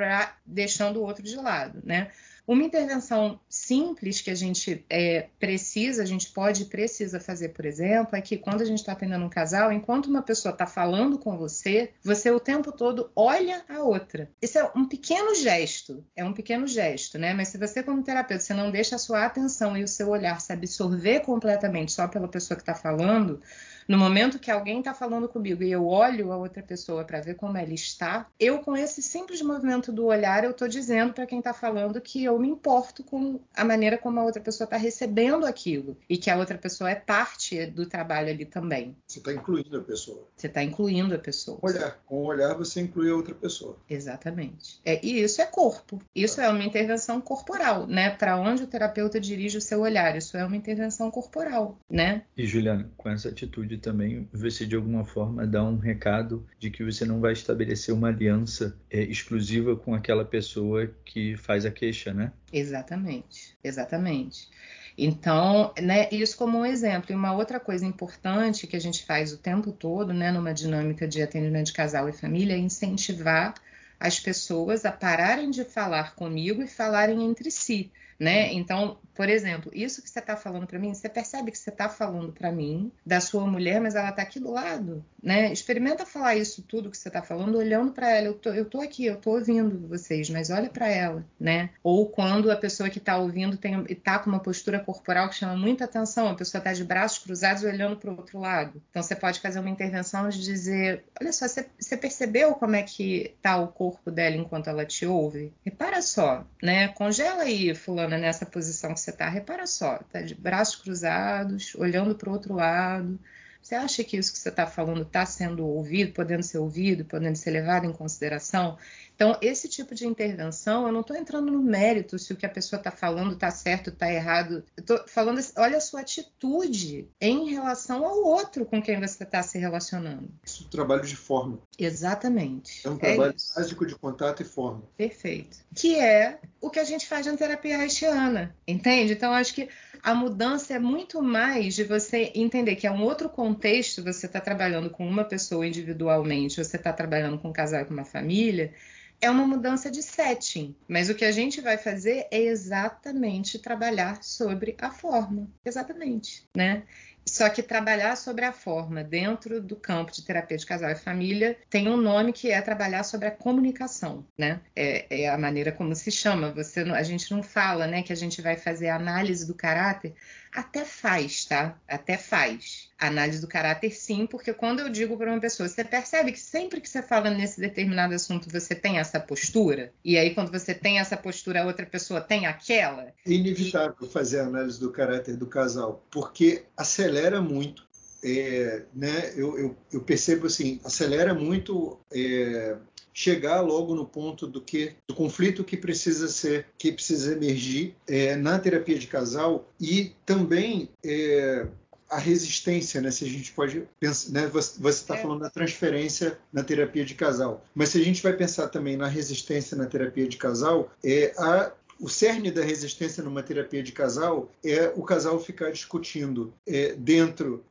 deixando o outro de lado, né? Uma intervenção simples que a gente é, precisa, a gente pode e precisa fazer, por exemplo, é que quando a gente está atendendo um casal, enquanto uma pessoa está falando com você, você o tempo todo olha a outra. Isso é um pequeno gesto, é um pequeno gesto, né? Mas se você, como terapeuta, você não deixa a sua atenção e o seu olhar se absorver completamente só pela pessoa que está falando, no momento que alguém está falando comigo e eu olho a outra pessoa para ver como ela está, eu com esse simples movimento do olhar eu estou dizendo para quem está falando que eu me importo com a maneira como a outra pessoa está recebendo aquilo e que a outra pessoa é parte do trabalho ali também. Você está incluindo a pessoa. Você está incluindo a pessoa. Olhar. Com o olhar você inclui a outra pessoa. Exatamente. É, e isso é corpo. Isso é uma intervenção corporal, né? Para onde o terapeuta dirige o seu olhar. Isso é uma intervenção corporal, né? E Juliana, com essa atitude também você de alguma forma dá um recado de que você não vai estabelecer uma aliança é, exclusiva com aquela pessoa que faz a queixa, né? Exatamente, exatamente. Então, né, isso como um exemplo. E uma outra coisa importante que a gente faz o tempo todo, né, numa dinâmica de atendimento de casal e família, é incentivar as pessoas a pararem de falar comigo e falarem entre si né? Então, por exemplo, isso que você está falando para mim, você percebe que você está falando para mim da sua mulher, mas ela está aqui do lado, né? Experimenta falar isso tudo que você está falando olhando para ela. Eu tô, eu tô aqui, eu tô ouvindo vocês, mas olha para ela, né? Ou quando a pessoa que está ouvindo tem está com uma postura corporal que chama muita atenção, a pessoa está de braços cruzados olhando para o outro lado. Então você pode fazer uma intervenção de dizer, olha só, você, você percebeu como é que está o corpo dela enquanto ela te ouve? Repara só, né? Congela aí, fulano nessa posição que você está, repara só, está de braços cruzados, olhando para o outro lado. Você acha que isso que você está falando está sendo ouvido, podendo ser ouvido, podendo ser levado em consideração? Então, esse tipo de intervenção, eu não estou entrando no mérito se o que a pessoa está falando está certo, está errado. Eu estou falando, olha a sua atitude em relação ao outro com quem você está se relacionando. Isso é um trabalho de forma. Exatamente. É um trabalho é básico de contato e forma. Perfeito. Que é o que a gente faz na terapia haitiana, entende? Então, acho que a mudança é muito mais de você entender que é um outro contexto, você está trabalhando com uma pessoa individualmente, você está trabalhando com um casal com uma família, é uma mudança de setting, mas o que a gente vai fazer é exatamente trabalhar sobre a forma, exatamente, né? Só que trabalhar sobre a forma dentro do campo de terapia de casal e família tem um nome que é trabalhar sobre a comunicação, né? É, é a maneira como se chama. Você, a gente não fala, né, que a gente vai fazer a análise do caráter. Até faz, tá? Até faz. Análise do caráter, sim, porque quando eu digo para uma pessoa, você percebe que sempre que você fala nesse determinado assunto, você tem essa postura, e aí quando você tem essa postura, a outra pessoa tem aquela. É inevitável e... fazer análise do caráter do casal, porque acelera muito é, né, eu, eu, eu, percebo assim, acelera muito é, chegar logo no ponto do que do conflito que precisa ser que precisa emergir é, na terapia de casal e também é, a resistência, né? Se a gente pode pensar, né? Você está é. falando da transferência na terapia de casal, mas se a gente vai pensar também na resistência na terapia de casal, é a o cerne da resistência numa terapia de casal é o casal ficar discutindo é, dentro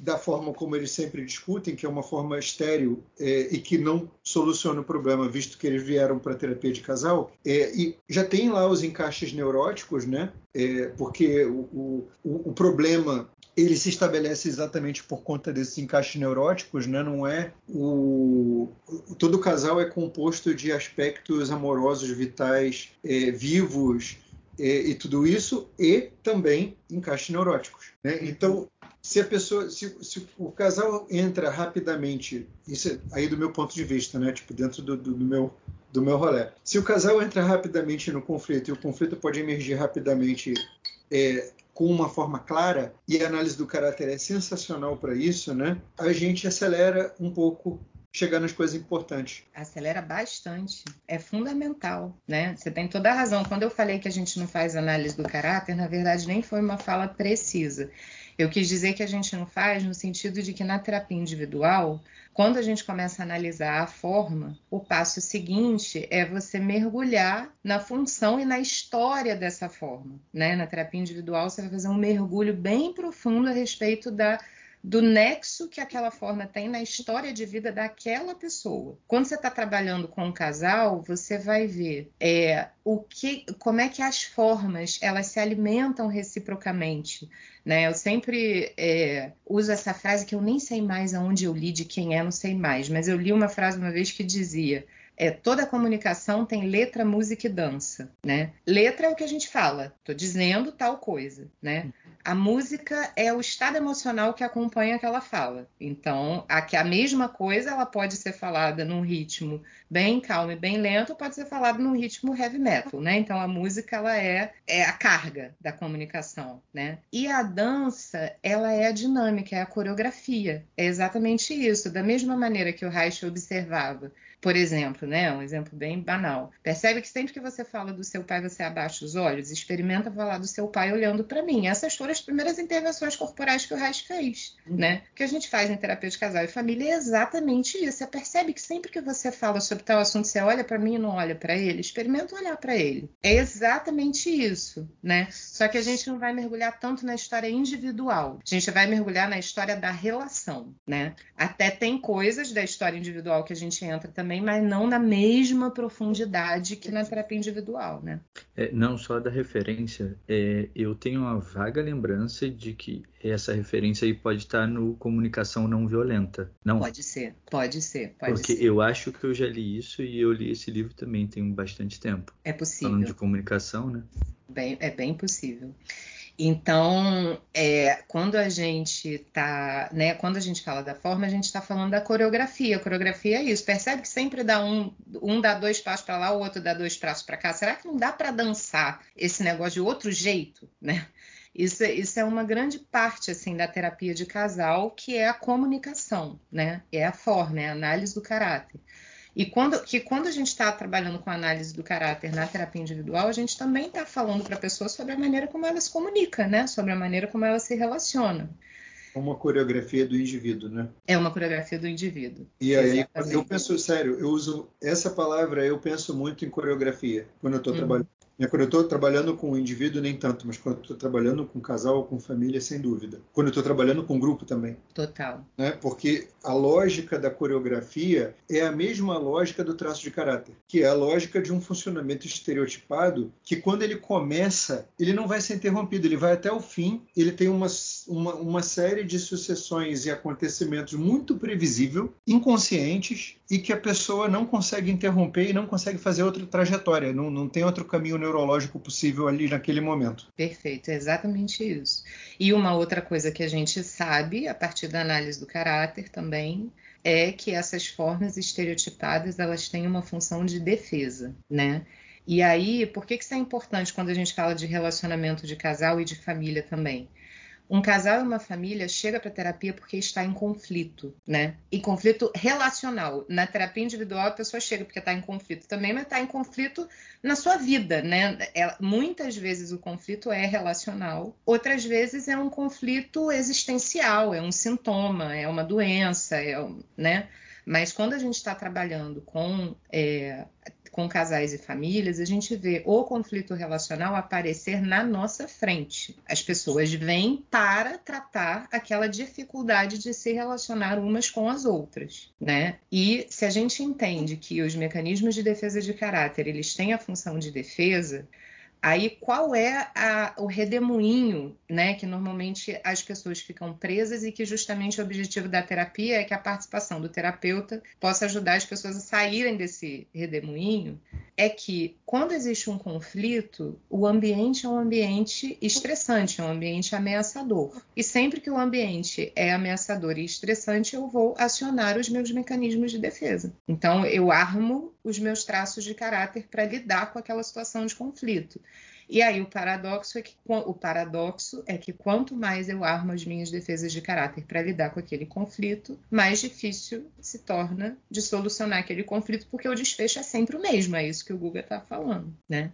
da forma como eles sempre discutem, que é uma forma estéril é, e que não soluciona o problema, visto que eles vieram para terapia de casal. É, e já tem lá os encaixes neuróticos, né? É, porque o, o, o, problema ele se estabelece exatamente por conta desses encaixes neuróticos, né? Não é o todo casal é composto de aspectos amorosos, vitais, é, vivos e, e, tudo isso e também encaixes neuróticos. Né? Então se a pessoa, se, se, o casal entra rapidamente, isso é aí do meu ponto de vista, né? Tipo, dentro do, do, do, meu do meu rolê. Se o casal entra rapidamente no conflito e o conflito pode emergir rapidamente é, com uma forma clara e a análise do caráter é sensacional para isso, né? A gente acelera um pouco chegar nas coisas importantes. Acelera bastante. É fundamental, né? Você tem toda a razão. Quando eu falei que a gente não faz análise do caráter, na verdade nem foi uma fala precisa. Eu quis dizer que a gente não faz no sentido de que na terapia individual, quando a gente começa a analisar a forma, o passo seguinte é você mergulhar na função e na história dessa forma. Né? Na terapia individual, você vai fazer um mergulho bem profundo a respeito da do nexo que aquela forma tem na história de vida daquela pessoa. Quando você está trabalhando com um casal, você vai ver é, o que, como é que as formas elas se alimentam reciprocamente. Né? Eu sempre é, uso essa frase que eu nem sei mais aonde eu li, de quem é, não sei mais, mas eu li uma frase uma vez que dizia: é, toda comunicação tem letra, música e dança, né? Letra é o que a gente fala, tô dizendo tal coisa, né? A música é o estado emocional que acompanha aquela fala. Então, a, a mesma coisa ela pode ser falada num ritmo bem calmo e bem lento, ou pode ser falada num ritmo heavy metal, né? Então, a música ela é, é a carga da comunicação, né? E a dança, ela é a dinâmica, é a coreografia. É exatamente isso. Da mesma maneira que o Reich observava por exemplo, né? Um exemplo bem banal. Percebe que sempre que você fala do seu pai, você abaixa os olhos, experimenta falar do seu pai olhando para mim. Essas foram as primeiras intervenções corporais que o Reich fez, uhum. né? O que a gente faz em terapia de casal e família é exatamente isso. Você percebe que sempre que você fala sobre tal assunto, você olha para mim e não olha para ele, experimenta olhar para ele. É exatamente isso, né? Só que a gente não vai mergulhar tanto na história individual. A gente vai mergulhar na história da relação, né? Até tem coisas da história individual que a gente entra também também, mas não na mesma profundidade que na terapia individual, né? É, não só da referência, é, eu tenho uma vaga lembrança de que essa referência aí pode estar no comunicação não violenta, não? Pode ser, pode ser, pode Porque ser. eu acho que eu já li isso e eu li esse livro também tem bastante tempo. É possível. Falando de comunicação, né? Bem, é bem possível. Então, é, quando a gente tá, né, quando a gente fala da forma, a gente está falando da coreografia. A coreografia é isso. Percebe que sempre dá um, um dá dois passos para lá, o outro dá dois passos para cá. Será que não dá para dançar esse negócio de outro jeito, né? Isso, isso é uma grande parte assim da terapia de casal, que é a comunicação, né? É a forma, é a análise do caráter. E quando, que quando a gente está trabalhando com análise do caráter na terapia individual, a gente também está falando para a pessoa sobre a maneira como ela se comunica, né? Sobre a maneira como ela se relaciona. Uma coreografia do indivíduo, né? É uma coreografia do indivíduo. E aí, Exatamente. eu penso, sério, eu uso essa palavra, eu penso muito em coreografia quando eu estou uhum. trabalhando né, quando eu estou trabalhando com o indivíduo, nem tanto, mas quando eu estou trabalhando com casal ou com família, sem dúvida. Quando eu estou trabalhando com grupo também. Total. Né? Porque a lógica da coreografia é a mesma lógica do traço de caráter, que é a lógica de um funcionamento estereotipado que, quando ele começa, ele não vai ser interrompido, ele vai até o fim, ele tem uma, uma, uma série de sucessões e acontecimentos muito previsível, inconscientes, e que a pessoa não consegue interromper e não consegue fazer outra trajetória, não, não tem outro caminho neurológico possível ali naquele momento. Perfeito, é exatamente isso. E uma outra coisa que a gente sabe, a partir da análise do caráter também, é que essas formas estereotipadas elas têm uma função de defesa, né? E aí, por que, que isso é importante quando a gente fala de relacionamento de casal e de família também? Um casal e uma família chega para terapia porque está em conflito, né? Em conflito relacional. Na terapia individual, a pessoa chega porque está em conflito também, mas está em conflito na sua vida, né? É, muitas vezes o conflito é relacional, outras vezes é um conflito existencial, é um sintoma, é uma doença, é, né? Mas quando a gente está trabalhando com é, com casais e famílias, a gente vê o conflito relacional aparecer na nossa frente. As pessoas vêm para tratar aquela dificuldade de se relacionar umas com as outras, né? E se a gente entende que os mecanismos de defesa de caráter, eles têm a função de defesa, Aí, qual é a, o redemoinho, né, que normalmente as pessoas ficam presas e que justamente o objetivo da terapia é que a participação do terapeuta possa ajudar as pessoas a saírem desse redemoinho? É que quando existe um conflito, o ambiente é um ambiente estressante, é um ambiente ameaçador. E sempre que o ambiente é ameaçador e estressante, eu vou acionar os meus mecanismos de defesa. Então, eu armo os meus traços de caráter para lidar com aquela situação de conflito. E aí o paradoxo é que o paradoxo é que quanto mais eu armo as minhas defesas de caráter para lidar com aquele conflito, mais difícil se torna de solucionar aquele conflito, porque o desfecho é sempre o mesmo, é isso que o Guga está falando, né?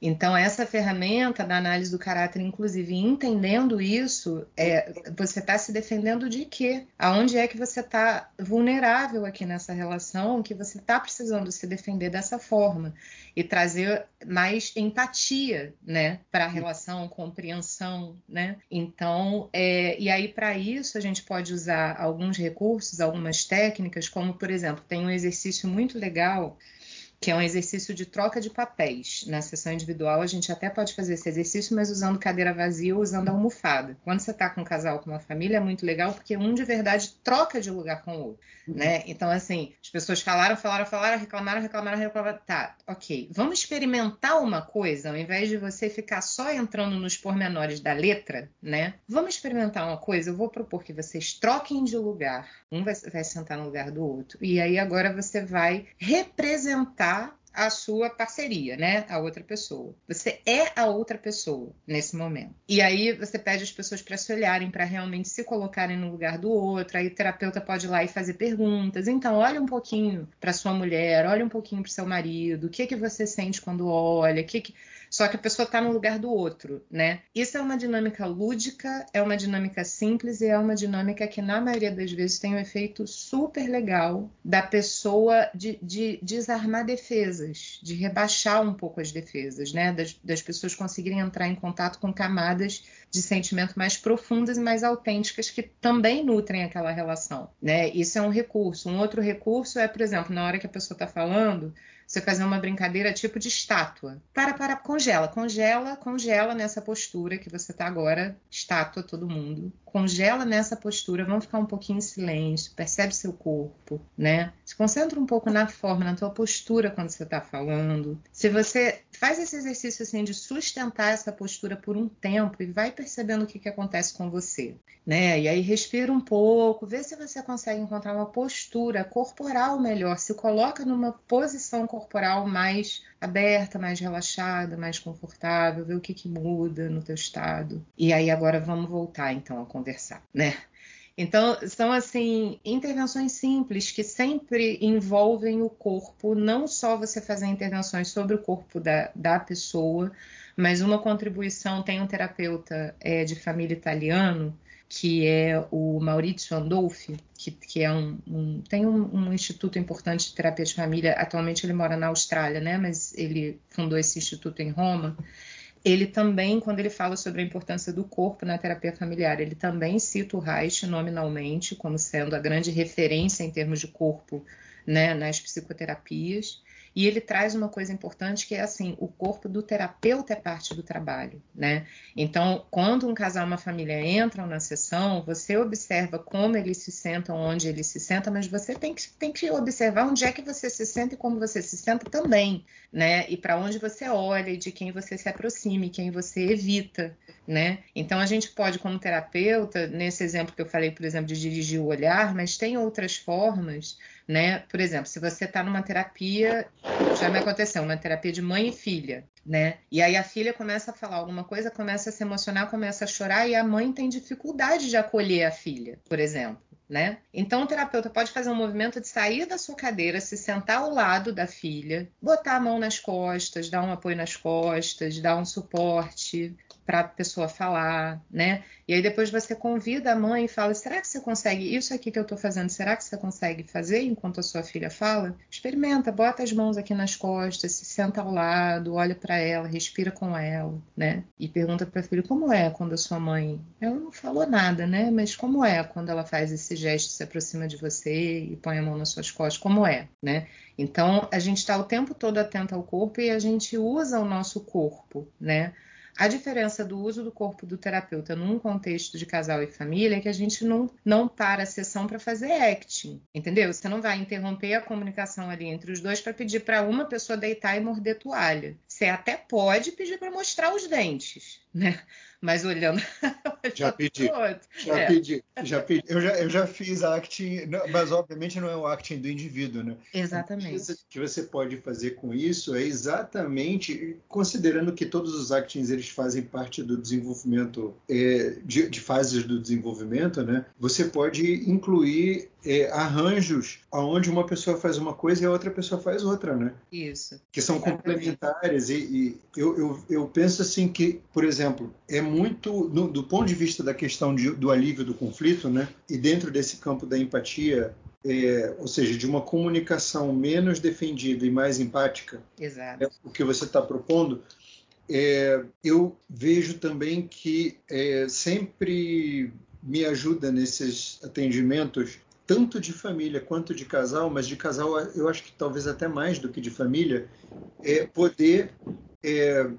Então, essa ferramenta da análise do caráter, inclusive entendendo isso, é, você está se defendendo de quê? Aonde é que você está vulnerável aqui nessa relação, que você está precisando se defender dessa forma e trazer mais empatia, né, para a relação, compreensão, né? Então, é, e aí para isso a gente pode usar alguns recursos, algumas técnicas, como por exemplo, tem um exercício muito legal que é um exercício de troca de papéis. Na sessão individual, a gente até pode fazer esse exercício, mas usando cadeira vazia ou usando almofada. Quando você está com um casal, com uma família, é muito legal, porque um de verdade troca de lugar com o outro, né? Então, assim, as pessoas falaram, falaram, falaram, reclamaram, reclamaram, reclamaram. Tá, ok. Vamos experimentar uma coisa, ao invés de você ficar só entrando nos pormenores da letra, né? Vamos experimentar uma coisa. Eu vou propor que vocês troquem de lugar. Um vai, vai sentar no lugar do outro. E aí agora você vai representar a sua parceria, né? A outra pessoa. Você é a outra pessoa nesse momento. E aí você pede as pessoas para se olharem, para realmente se colocarem no lugar do outro. Aí o terapeuta pode ir lá e fazer perguntas. Então, olha um pouquinho para sua mulher, olha um pouquinho para seu marido. O que que você sente quando olha? O que que só que a pessoa está no lugar do outro, né? Isso é uma dinâmica lúdica, é uma dinâmica simples e é uma dinâmica que, na maioria das vezes, tem um efeito super legal da pessoa de, de desarmar defesas, de rebaixar um pouco as defesas, né? Das, das pessoas conseguirem entrar em contato com camadas de sentimento mais profundas e mais autênticas que também nutrem aquela relação, né? Isso é um recurso. Um outro recurso é, por exemplo, na hora que a pessoa está falando, você fazer uma brincadeira tipo de estátua. Para, para, congela, congela, congela nessa postura que você está agora, estátua todo mundo. Congela nessa postura, vamos ficar um pouquinho em silêncio, percebe seu corpo, né? Se concentra um pouco na forma, na tua postura quando você está falando. Se você faz esse exercício assim de sustentar essa postura por um tempo e vai percebendo o que, que acontece com você, né? E aí respira um pouco, vê se você consegue encontrar uma postura corporal melhor, se coloca numa posição corporal mais aberta, mais relaxada, mais confortável, ver o que, que muda no teu estado. E aí agora vamos voltar então a conversar, né? Então, são assim intervenções simples que sempre envolvem o corpo, não só você fazer intervenções sobre o corpo da, da pessoa, mas uma contribuição. Tem um terapeuta é, de família italiano, que é o Maurizio Andolfi, que, que é um, um tem um, um, instituto importante de terapia de família. Atualmente ele mora na Austrália, né? Mas ele fundou esse instituto em Roma. Ele também, quando ele fala sobre a importância do corpo na terapia familiar, ele também cita o Reich nominalmente como sendo a grande referência em termos de corpo né, nas psicoterapias. E ele traz uma coisa importante que é assim, o corpo do terapeuta é parte do trabalho, né? Então, quando um casal, uma família entram na sessão, você observa como eles se sentam, onde eles se sentam, mas você tem que, tem que observar onde é que você se senta e como você se senta também, né? E para onde você olha e de quem você se aproxima e quem você evita, né? Então, a gente pode, como terapeuta, nesse exemplo que eu falei, por exemplo, de dirigir o olhar, mas tem outras formas né? Por exemplo, se você está numa terapia, já me aconteceu, uma terapia de mãe e filha, né? E aí a filha começa a falar alguma coisa, começa a se emocionar, começa a chorar e a mãe tem dificuldade de acolher a filha, por exemplo. Né? Então, o terapeuta pode fazer um movimento de sair da sua cadeira, se sentar ao lado da filha, botar a mão nas costas, dar um apoio nas costas, dar um suporte, para a pessoa falar, né? E aí depois você convida a mãe e fala: será que você consegue isso aqui que eu estou fazendo? Será que você consegue fazer enquanto a sua filha fala? Experimenta, bota as mãos aqui nas costas, se senta ao lado, olha para ela, respira com ela, né? E pergunta para a filha como é quando a sua mãe, ela não falou nada, né? Mas como é quando ela faz esse gesto, se aproxima de você e põe a mão nas suas costas? Como é, né? Então a gente está o tempo todo atento ao corpo e a gente usa o nosso corpo, né? A diferença do uso do corpo do terapeuta num contexto de casal e família é que a gente não, não para a sessão para fazer acting, entendeu? Você não vai interromper a comunicação ali entre os dois para pedir para uma pessoa deitar e morder toalha. Você até pode pedir para mostrar os dentes, né? Mas olhando. já pedi. Já é. pedi. Já pedi. Eu já, eu já fiz acting, mas obviamente não é o acting do indivíduo, né? Exatamente. O que você pode fazer com isso é exatamente, considerando que todos os actings eles fazem parte do desenvolvimento, é, de, de fases do desenvolvimento, né? Você pode incluir é, arranjos onde uma pessoa faz uma coisa e a outra pessoa faz outra, né? Isso. Que são exatamente. complementares. E, e eu, eu, eu, penso assim que, por exemplo, é muito, no, do ponto de vista da questão de, do alívio do conflito, né? E dentro desse campo da empatia, é, ou seja, de uma comunicação menos defendida e mais empática, Exato. É o que você está propondo, é, eu vejo também que é, sempre me ajuda nesses atendimentos, tanto de família quanto de casal, mas de casal eu acho que talvez até mais do que de família, é poder é,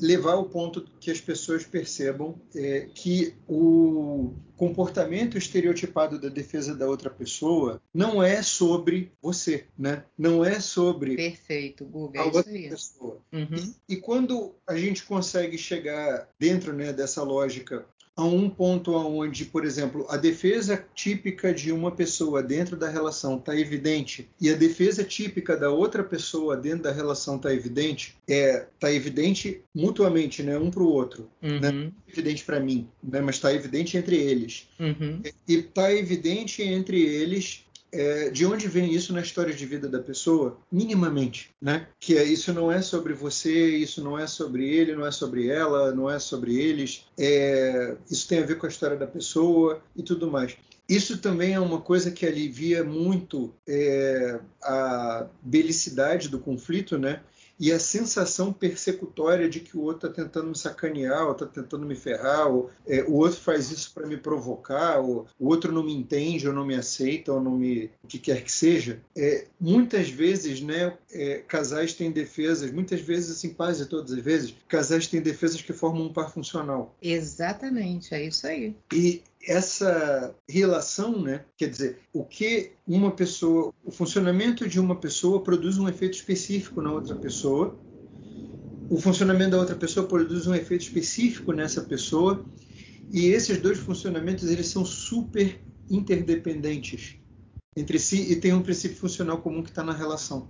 levar ao ponto que as pessoas percebam é, que o comportamento estereotipado da defesa da outra pessoa não é sobre você, né? Não é sobre Perfeito, Google, é a outra pessoa. Uhum. E, e, quando a gente consegue chegar dentro né, dessa lógica a um ponto onde, por exemplo, a defesa típica de uma pessoa dentro da relação está evidente e a defesa típica da outra pessoa dentro da relação está evidente, é está evidente mutuamente, né, um para o outro, uhum. né? evidente para mim, né, mas está evidente entre eles uhum. e está evidente entre eles é, de onde vem isso na história de vida da pessoa, minimamente, né? Que é, isso não é sobre você, isso não é sobre ele, não é sobre ela, não é sobre eles. É, isso tem a ver com a história da pessoa e tudo mais. Isso também é uma coisa que alivia muito é, a belicidade do conflito, né? E a sensação persecutória de que o outro está tentando me sacanear, ou está tentando me ferrar, ou é, o outro faz isso para me provocar, ou o outro não me entende, ou não me aceita, ou não me. o que quer que seja. É, muitas vezes, né, é, casais têm defesas, muitas vezes, assim, quase todas as vezes, casais têm defesas que formam um par funcional. Exatamente, é isso aí. E essa relação, né? Quer dizer, o que uma pessoa, o funcionamento de uma pessoa produz um efeito específico na outra pessoa. O funcionamento da outra pessoa produz um efeito específico nessa pessoa. E esses dois funcionamentos eles são super interdependentes entre si e tem um princípio funcional comum que está na relação.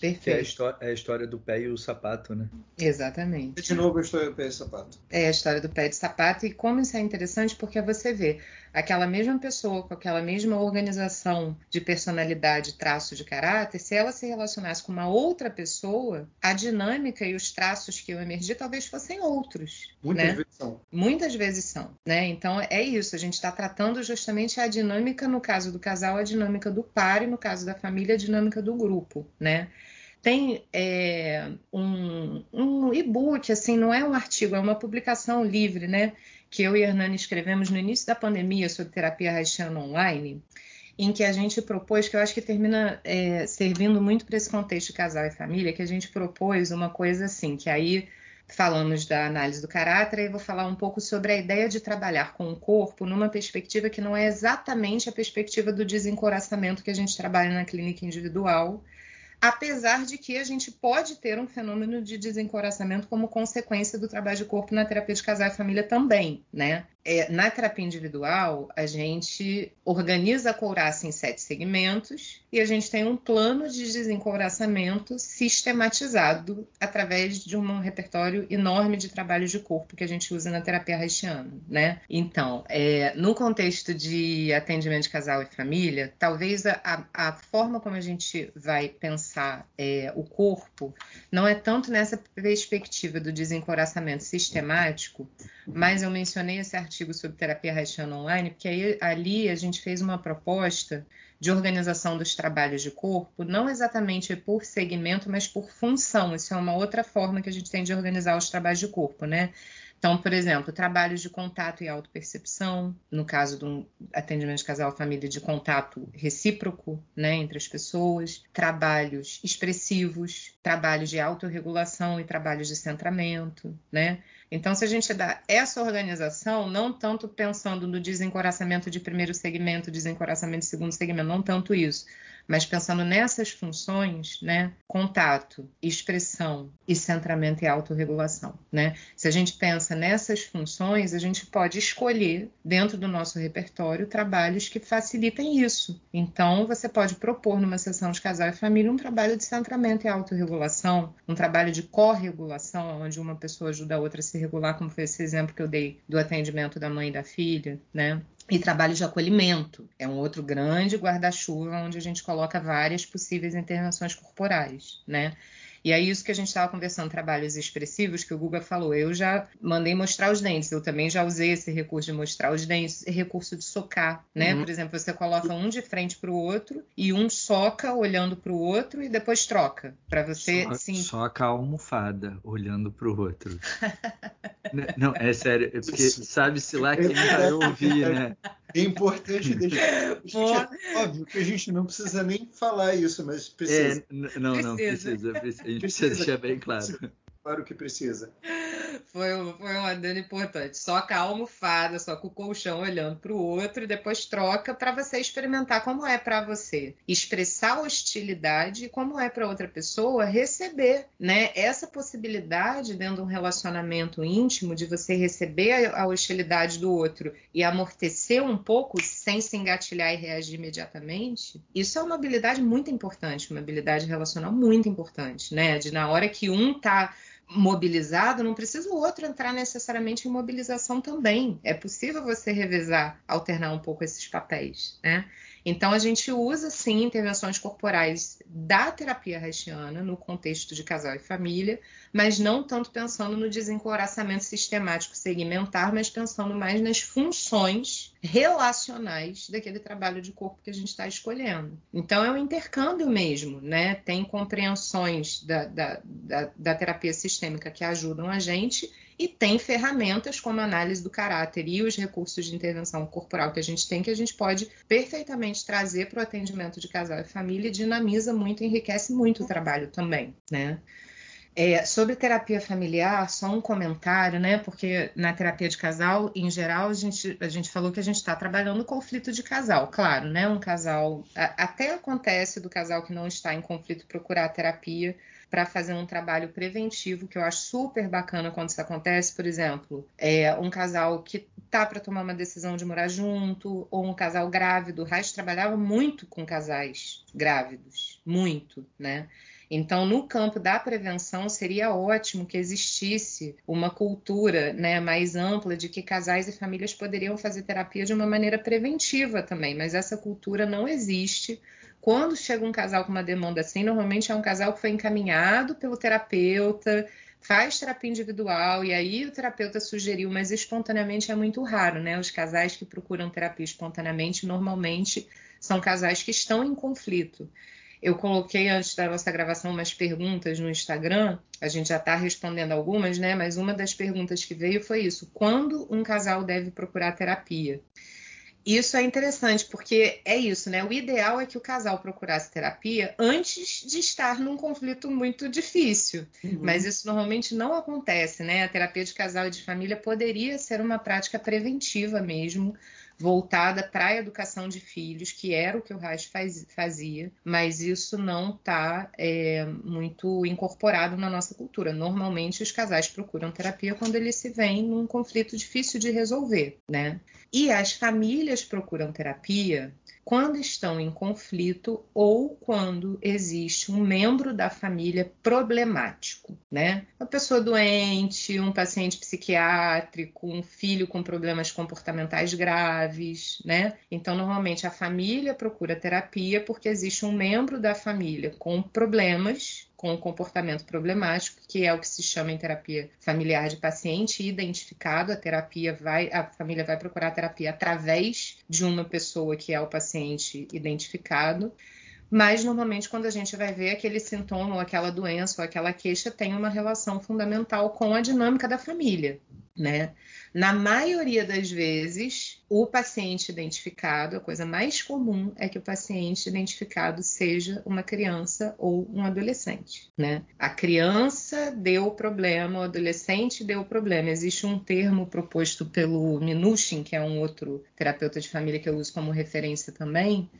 Perfeito. Que é a, história, é a história do pé e o sapato, né? Exatamente. De novo a história do pé e sapato. É a história do pé e sapato e como isso é interessante porque você vê aquela mesma pessoa com aquela mesma organização de personalidade, traço de caráter, se ela se relacionasse com uma outra pessoa, a dinâmica e os traços que iam emergir talvez fossem outros. Muitas né? vezes são. Muitas vezes são, né? Então é isso, a gente está tratando justamente a dinâmica, no caso do casal, a dinâmica do par, e no caso da família, a dinâmica do grupo, né? Tem é, um, um e-book, assim, não é um artigo, é uma publicação livre, né? Que eu e a Hernani escrevemos no início da pandemia sobre terapia haitiana online, em que a gente propôs, que eu acho que termina é, servindo muito para esse contexto de casal e família, que a gente propôs uma coisa assim, que aí falamos da análise do caráter e vou falar um pouco sobre a ideia de trabalhar com o corpo numa perspectiva que não é exatamente a perspectiva do desencoraçamento que a gente trabalha na clínica individual, apesar de que a gente pode ter um fenômeno de desencoraçamento como consequência do trabalho de corpo na terapia de casal e família também, né? É, na terapia individual, a gente organiza a couraça em sete segmentos e a gente tem um plano de desencouraçamento sistematizado através de um repertório enorme de trabalho de corpo que a gente usa na terapia haitiana, né? Então, é, no contexto de atendimento de casal e família, talvez a, a forma como a gente vai pensar é, o corpo não é tanto nessa perspectiva do desencoraçamento sistemático, mas eu mencionei esse artigo artigo sobre terapia haitiana online, porque aí, ali a gente fez uma proposta de organização dos trabalhos de corpo, não exatamente por segmento, mas por função. Isso é uma outra forma que a gente tem de organizar os trabalhos de corpo, né? Então, por exemplo, trabalhos de contato e autopercepção, no caso de um atendimento de casal família de contato recíproco, né, entre as pessoas, trabalhos expressivos, trabalhos de autorregulação e trabalhos de centramento, né? Então, se a gente dá essa organização, não tanto pensando no desencoraçamento de primeiro segmento, desencoraçamento de segundo segmento, não tanto isso, mas pensando nessas funções, né, contato, expressão e centramento e autorregulação, né? Se a gente pensa nessas funções, a gente pode escolher dentro do nosso repertório trabalhos que facilitem isso. Então, você pode propor numa sessão de casal e família um trabalho de centramento e autorregulação, um trabalho de corregulação, onde uma pessoa ajuda a outra a se irregular, como foi esse exemplo que eu dei do atendimento da mãe e da filha, né? E trabalho de acolhimento é um outro grande guarda-chuva onde a gente coloca várias possíveis intervenções corporais, né? E é isso que a gente estava conversando, trabalhos expressivos, que o Guga falou. Eu já mandei mostrar os dentes, eu também já usei esse recurso de mostrar os dentes, recurso de socar, né? Uhum. Por exemplo, você coloca um de frente para o outro e um soca olhando para o outro e depois troca, para você so, sim. Soca a almofada olhando para o outro. não, é sério, é porque sabe-se lá quem vai ouvir, né? É importante deixar. É óbvio que a gente não precisa nem falar isso, mas precisa. É, não, não precisa. precisa. A gente precisa, precisa deixar bem claro. Claro que precisa. Foi, foi uma adendo importante. Só com a almofada, só com o colchão olhando para o outro e depois troca para você experimentar como é para você expressar hostilidade e como é para outra pessoa receber, né? Essa possibilidade dentro de um relacionamento íntimo de você receber a hostilidade do outro e amortecer um pouco sem se engatilhar e reagir imediatamente. Isso é uma habilidade muito importante, uma habilidade relacional muito importante, né? De na hora que um tá mobilizado, não precisa o outro entrar necessariamente em mobilização também. É possível você revezar, alternar um pouco esses papéis, né? Então, a gente usa, sim, intervenções corporais da terapia haitiana no contexto de casal e família, mas não tanto pensando no desencoraçamento sistemático segmentar, mas pensando mais nas funções relacionais daquele trabalho de corpo que a gente está escolhendo. Então, é um intercâmbio mesmo, né? Tem compreensões da, da, da, da terapia sistêmica que ajudam a gente e tem ferramentas como análise do caráter e os recursos de intervenção corporal que a gente tem, que a gente pode perfeitamente trazer para o atendimento de casal e família e dinamiza muito, enriquece muito o trabalho também, né? É, sobre terapia familiar, só um comentário, né? Porque na terapia de casal, em geral, a gente, a gente falou que a gente está trabalhando o conflito de casal, claro, né? Um casal. A, até acontece do casal que não está em conflito procurar terapia, para fazer um trabalho preventivo, que eu acho super bacana quando isso acontece. Por exemplo, é um casal que tá para tomar uma decisão de morar junto, ou um casal grávido. O Reich trabalhava muito com casais grávidos, muito, né? Então, no campo da prevenção, seria ótimo que existisse uma cultura né, mais ampla de que casais e famílias poderiam fazer terapia de uma maneira preventiva também, mas essa cultura não existe. Quando chega um casal com uma demanda assim, normalmente é um casal que foi encaminhado pelo terapeuta, faz terapia individual e aí o terapeuta sugeriu, mas espontaneamente é muito raro, né? Os casais que procuram terapia espontaneamente normalmente são casais que estão em conflito. Eu coloquei antes da nossa gravação umas perguntas no Instagram, a gente já está respondendo algumas, né? Mas uma das perguntas que veio foi isso: quando um casal deve procurar terapia? Isso é interessante, porque é isso, né? O ideal é que o casal procurasse terapia antes de estar num conflito muito difícil. Uhum. Mas isso normalmente não acontece, né? A terapia de casal e de família poderia ser uma prática preventiva mesmo, voltada para a educação de filhos, que era o que o Reich faz, fazia, mas isso não está é, muito incorporado na nossa cultura. Normalmente os casais procuram terapia quando eles se veem num conflito difícil de resolver, né? E as famílias procuram terapia quando estão em conflito ou quando existe um membro da família problemático, né? Uma pessoa doente, um paciente psiquiátrico, um filho com problemas comportamentais graves, né? Então, normalmente a família procura terapia porque existe um membro da família com problemas com comportamento problemático, que é o que se chama em terapia familiar de paciente identificado. A terapia vai, a família vai procurar terapia através de uma pessoa que é o paciente identificado. Mas normalmente quando a gente vai ver aquele sintoma ou aquela doença ou aquela queixa tem uma relação fundamental com a dinâmica da família, né? Na maioria das vezes, o paciente identificado, a coisa mais comum é que o paciente identificado seja uma criança ou um adolescente, né? A criança deu problema, o adolescente deu problema. Existe um termo proposto pelo Minuchin, que é um outro terapeuta de família que eu uso como referência também,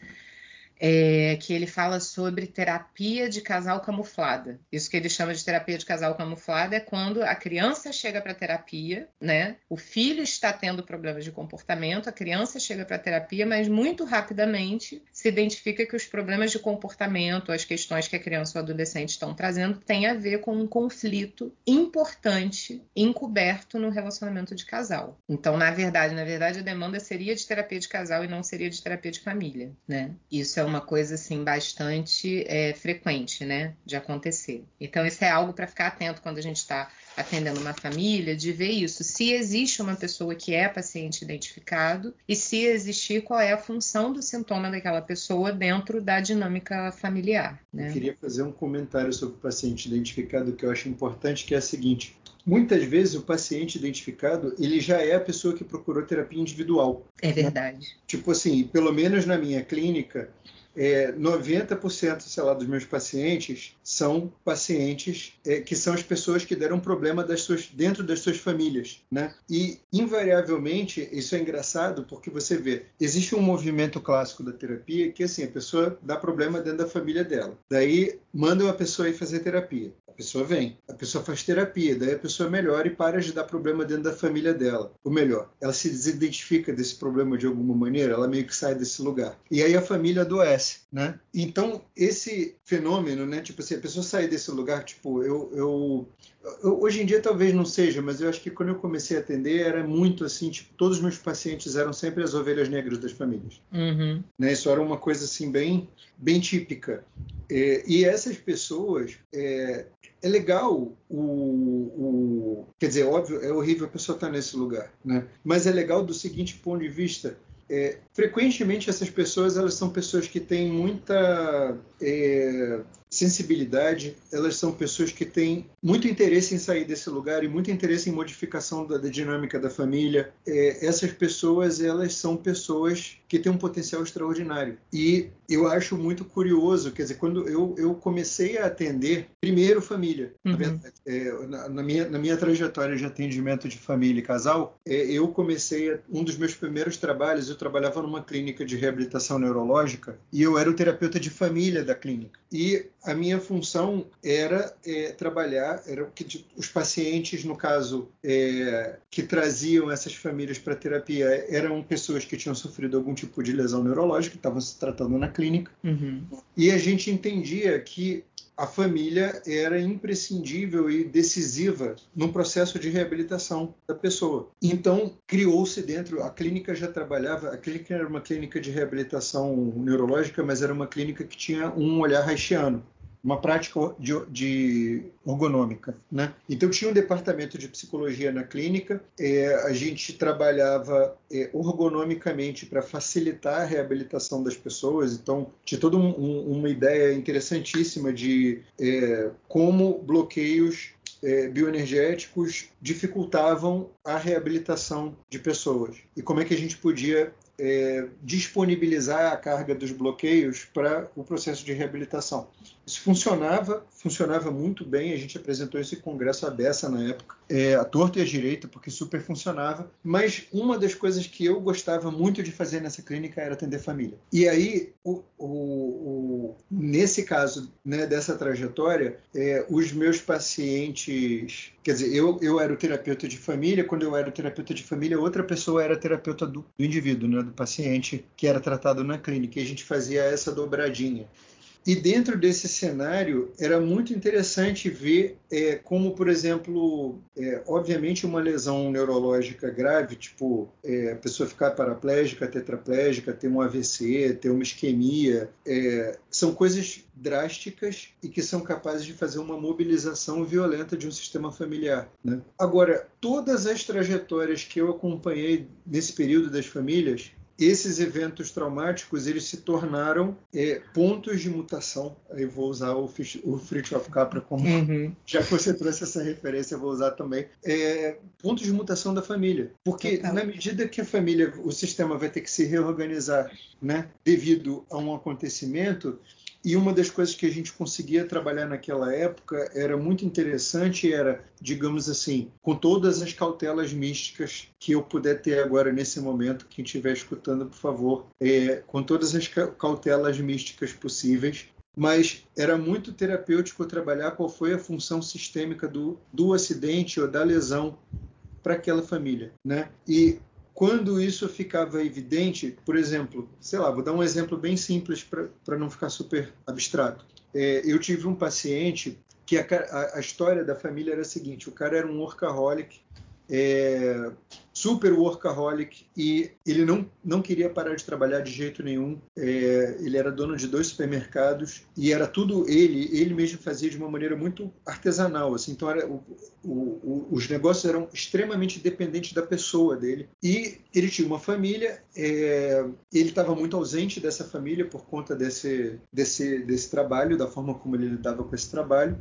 é, que ele fala sobre terapia de casal camuflada. Isso que ele chama de terapia de casal camuflada é quando a criança chega para terapia, né? O filho está tendo problemas de comportamento, a criança chega para terapia, mas muito rapidamente se identifica que os problemas de comportamento, as questões que a criança ou adolescente estão trazendo, têm a ver com um conflito importante encoberto no relacionamento de casal. Então, na verdade, na verdade, a demanda seria de terapia de casal e não seria de terapia de família, né? Isso é uma coisa assim bastante é, frequente, né, de acontecer. Então, isso é algo para ficar atento quando a gente está atendendo uma família, de ver isso. Se existe uma pessoa que é paciente identificado e se existir, qual é a função do sintoma daquela pessoa dentro da dinâmica familiar. Né? Eu queria fazer um comentário sobre o paciente identificado que eu acho importante, que é a seguinte. Muitas vezes o paciente identificado ele já é a pessoa que procurou terapia individual. É verdade. Tipo assim, pelo menos na minha clínica, é, 90% sei lá, dos meus pacientes são pacientes é, que são as pessoas que deram problema das suas, dentro das suas famílias. Né? E, invariavelmente, isso é engraçado porque você vê, existe um movimento clássico da terapia que assim, a pessoa dá problema dentro da família dela. Daí mandam a pessoa ir fazer terapia. A pessoa vem, a pessoa faz terapia, daí a pessoa melhora e para de dar problema dentro da família dela. Ou melhor, ela se desidentifica desse problema de alguma maneira, ela meio que sai desse lugar. E aí a família adoece né? Então, esse fenômeno, né? Tipo assim, a pessoa sair desse lugar, tipo, eu, eu, eu, Hoje em dia talvez não seja, mas eu acho que quando eu comecei a atender era muito assim, tipo, todos os meus pacientes eram sempre as ovelhas negras das famílias. Uhum. Né? Isso era uma coisa assim bem, bem típica. É, e essas pessoas, é, é legal o, o, Quer dizer, óbvio, é horrível a pessoa estar nesse lugar, né? Mas é legal do seguinte ponto de vista é, frequentemente essas pessoas elas são pessoas que têm muita é, sensibilidade, elas são pessoas que têm muito interesse em sair desse lugar e muito interesse em modificação da, da dinâmica da família. É, essas pessoas, elas são pessoas que têm um potencial extraordinário. E eu acho muito curioso, quer dizer, quando eu, eu comecei a atender, primeiro família, uhum. é, na, na, minha, na minha trajetória de atendimento de família e casal, é, eu comecei, a, um dos meus primeiros trabalhos, eu trabalhava numa clínica de reabilitação neurológica e eu era o terapeuta de família da clínica. E a minha função era é, trabalhar, era que os pacientes, no caso, é, que traziam essas famílias para terapia, eram pessoas que tinham sofrido algum tipo de lesão neurológica, que estavam se tratando na clínica, uhum. e a gente entendia que a família era imprescindível e decisiva no processo de reabilitação da pessoa. Então, criou-se dentro, a clínica já trabalhava, a clínica era uma clínica de reabilitação neurológica, mas era uma clínica que tinha um olhar haitiano uma prática de, de ergonômica. Né? Então, tinha um departamento de psicologia na clínica, é, a gente trabalhava é, ergonomicamente para facilitar a reabilitação das pessoas, então, tinha toda um, um, uma ideia interessantíssima de é, como bloqueios é, bioenergéticos dificultavam a reabilitação de pessoas e como é que a gente podia é, disponibilizar a carga dos bloqueios para o processo de reabilitação. Isso funcionava, funcionava muito bem. A gente apresentou esse congresso à beça na época, é, a torta e a direita, porque super funcionava. Mas uma das coisas que eu gostava muito de fazer nessa clínica era atender família. E aí, o, o, o, nesse caso né, dessa trajetória, é, os meus pacientes, quer dizer, eu, eu era o terapeuta de família. Quando eu era o terapeuta de família, outra pessoa era terapeuta do, do indivíduo, né, do paciente que era tratado na clínica. E a gente fazia essa dobradinha. E dentro desse cenário era muito interessante ver é, como, por exemplo, é, obviamente uma lesão neurológica grave, tipo é, a pessoa ficar paraplégica, tetraplégica, ter um AVC, ter uma isquemia, é, são coisas drásticas e que são capazes de fazer uma mobilização violenta de um sistema familiar. Né? Agora, todas as trajetórias que eu acompanhei nesse período das famílias esses eventos traumáticos eles se tornaram é, pontos de mutação. Aí vou usar o, o Fritjof Capra como uhum. já que você trouxe essa referência, eu vou usar também é, pontos de mutação da família, porque na medida que a família, o sistema vai ter que se reorganizar, né, devido a um acontecimento E uma das coisas que a gente conseguia trabalhar naquela época era muito interessante, era, digamos assim, com todas as cautelas místicas que eu puder ter agora nesse momento, quem estiver escutando, por favor, é, com todas as cautelas místicas possíveis, mas era muito terapêutico trabalhar qual foi a função sistêmica do, do acidente ou da lesão para aquela família, né? E quando isso ficava evidente, por exemplo, sei lá, vou dar um exemplo bem simples para não ficar super abstrato. É, eu tive um paciente que a, a, a, história da família era a seguinte: o cara era um workaholic, é, super workaholic e ele não, não queria parar de trabalhar de jeito nenhum. É, ele era dono de dois supermercados e era tudo ele, ele mesmo fazia de uma maneira muito artesanal. Assim, então, era, o, o, os negócios eram extremamente dependentes da pessoa dele. E ele tinha uma família, é, ele estava muito ausente dessa família por conta desse, desse, desse trabalho, da forma como ele lidava com esse trabalho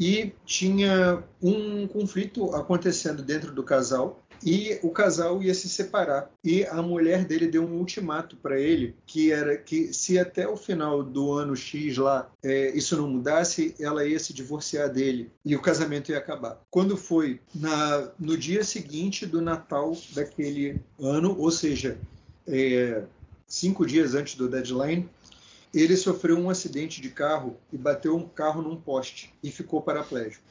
e tinha um conflito acontecendo dentro do casal e o casal ia se separar. E a mulher dele deu um ultimato para ele que era que se até o final do ano X lá é, isso não mudasse ela ia se divorciar dele e o casamento ia acabar. Quando foi na, no dia seguinte do Natal daquele ano ou seja é, cinco dias antes do deadline ele sofreu um acidente de carro e bateu um carro num poste e ficou paraplégico.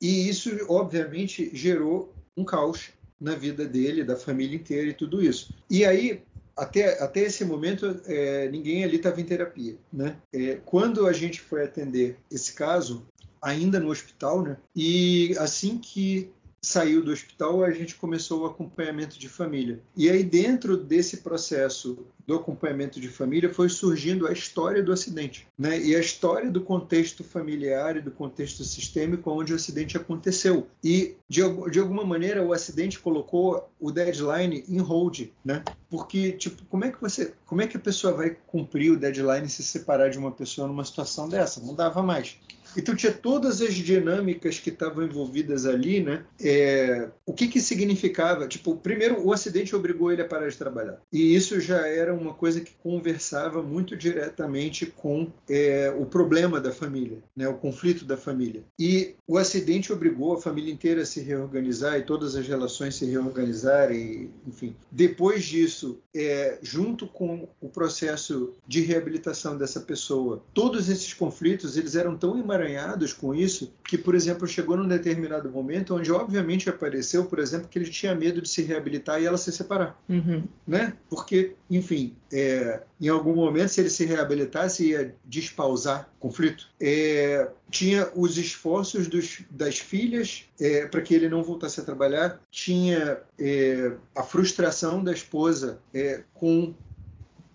E isso, obviamente, gerou um caos na vida dele, da família inteira e tudo isso. E aí, até, até esse momento, é, ninguém ali estava em terapia. Né? É, quando a gente foi atender esse caso, ainda no hospital, né? e assim que saiu do hospital, a gente começou o acompanhamento de família. E aí, dentro desse processo do acompanhamento de família, foi surgindo a história do acidente, né? E a história do contexto familiar e do contexto sistêmico onde o acidente aconteceu. E, de, de alguma maneira, o acidente colocou o deadline em hold, né? Porque, tipo, como é que você, como é que a pessoa vai cumprir o deadline se separar de uma pessoa numa situação dessa? Não dava mais. Então tinha todas as dinâmicas que estavam envolvidas ali, né? É, o que que significava? Tipo, primeiro o acidente obrigou ele a parar de trabalhar e isso já era uma coisa que conversava muito diretamente com é, o problema da família, né? O conflito da família. E o acidente obrigou a família inteira a se reorganizar e todas as relações se reorganizarem, enfim. Depois disso, é, junto com o processo de reabilitação dessa pessoa, todos esses conflitos eles eram tão emaranhados com isso que, por exemplo, chegou num determinado momento onde, obviamente, apareceu, por exemplo, que ele tinha medo de se reabilitar e ela se separar. Uhum. Né? Porque, enfim, é, em algum momento, se ele se reabilitasse, ia despausar o conflito. É, tinha os esforços dos, das filhas é, para que ele não voltasse a trabalhar, tinha é, a frustração da esposa é, com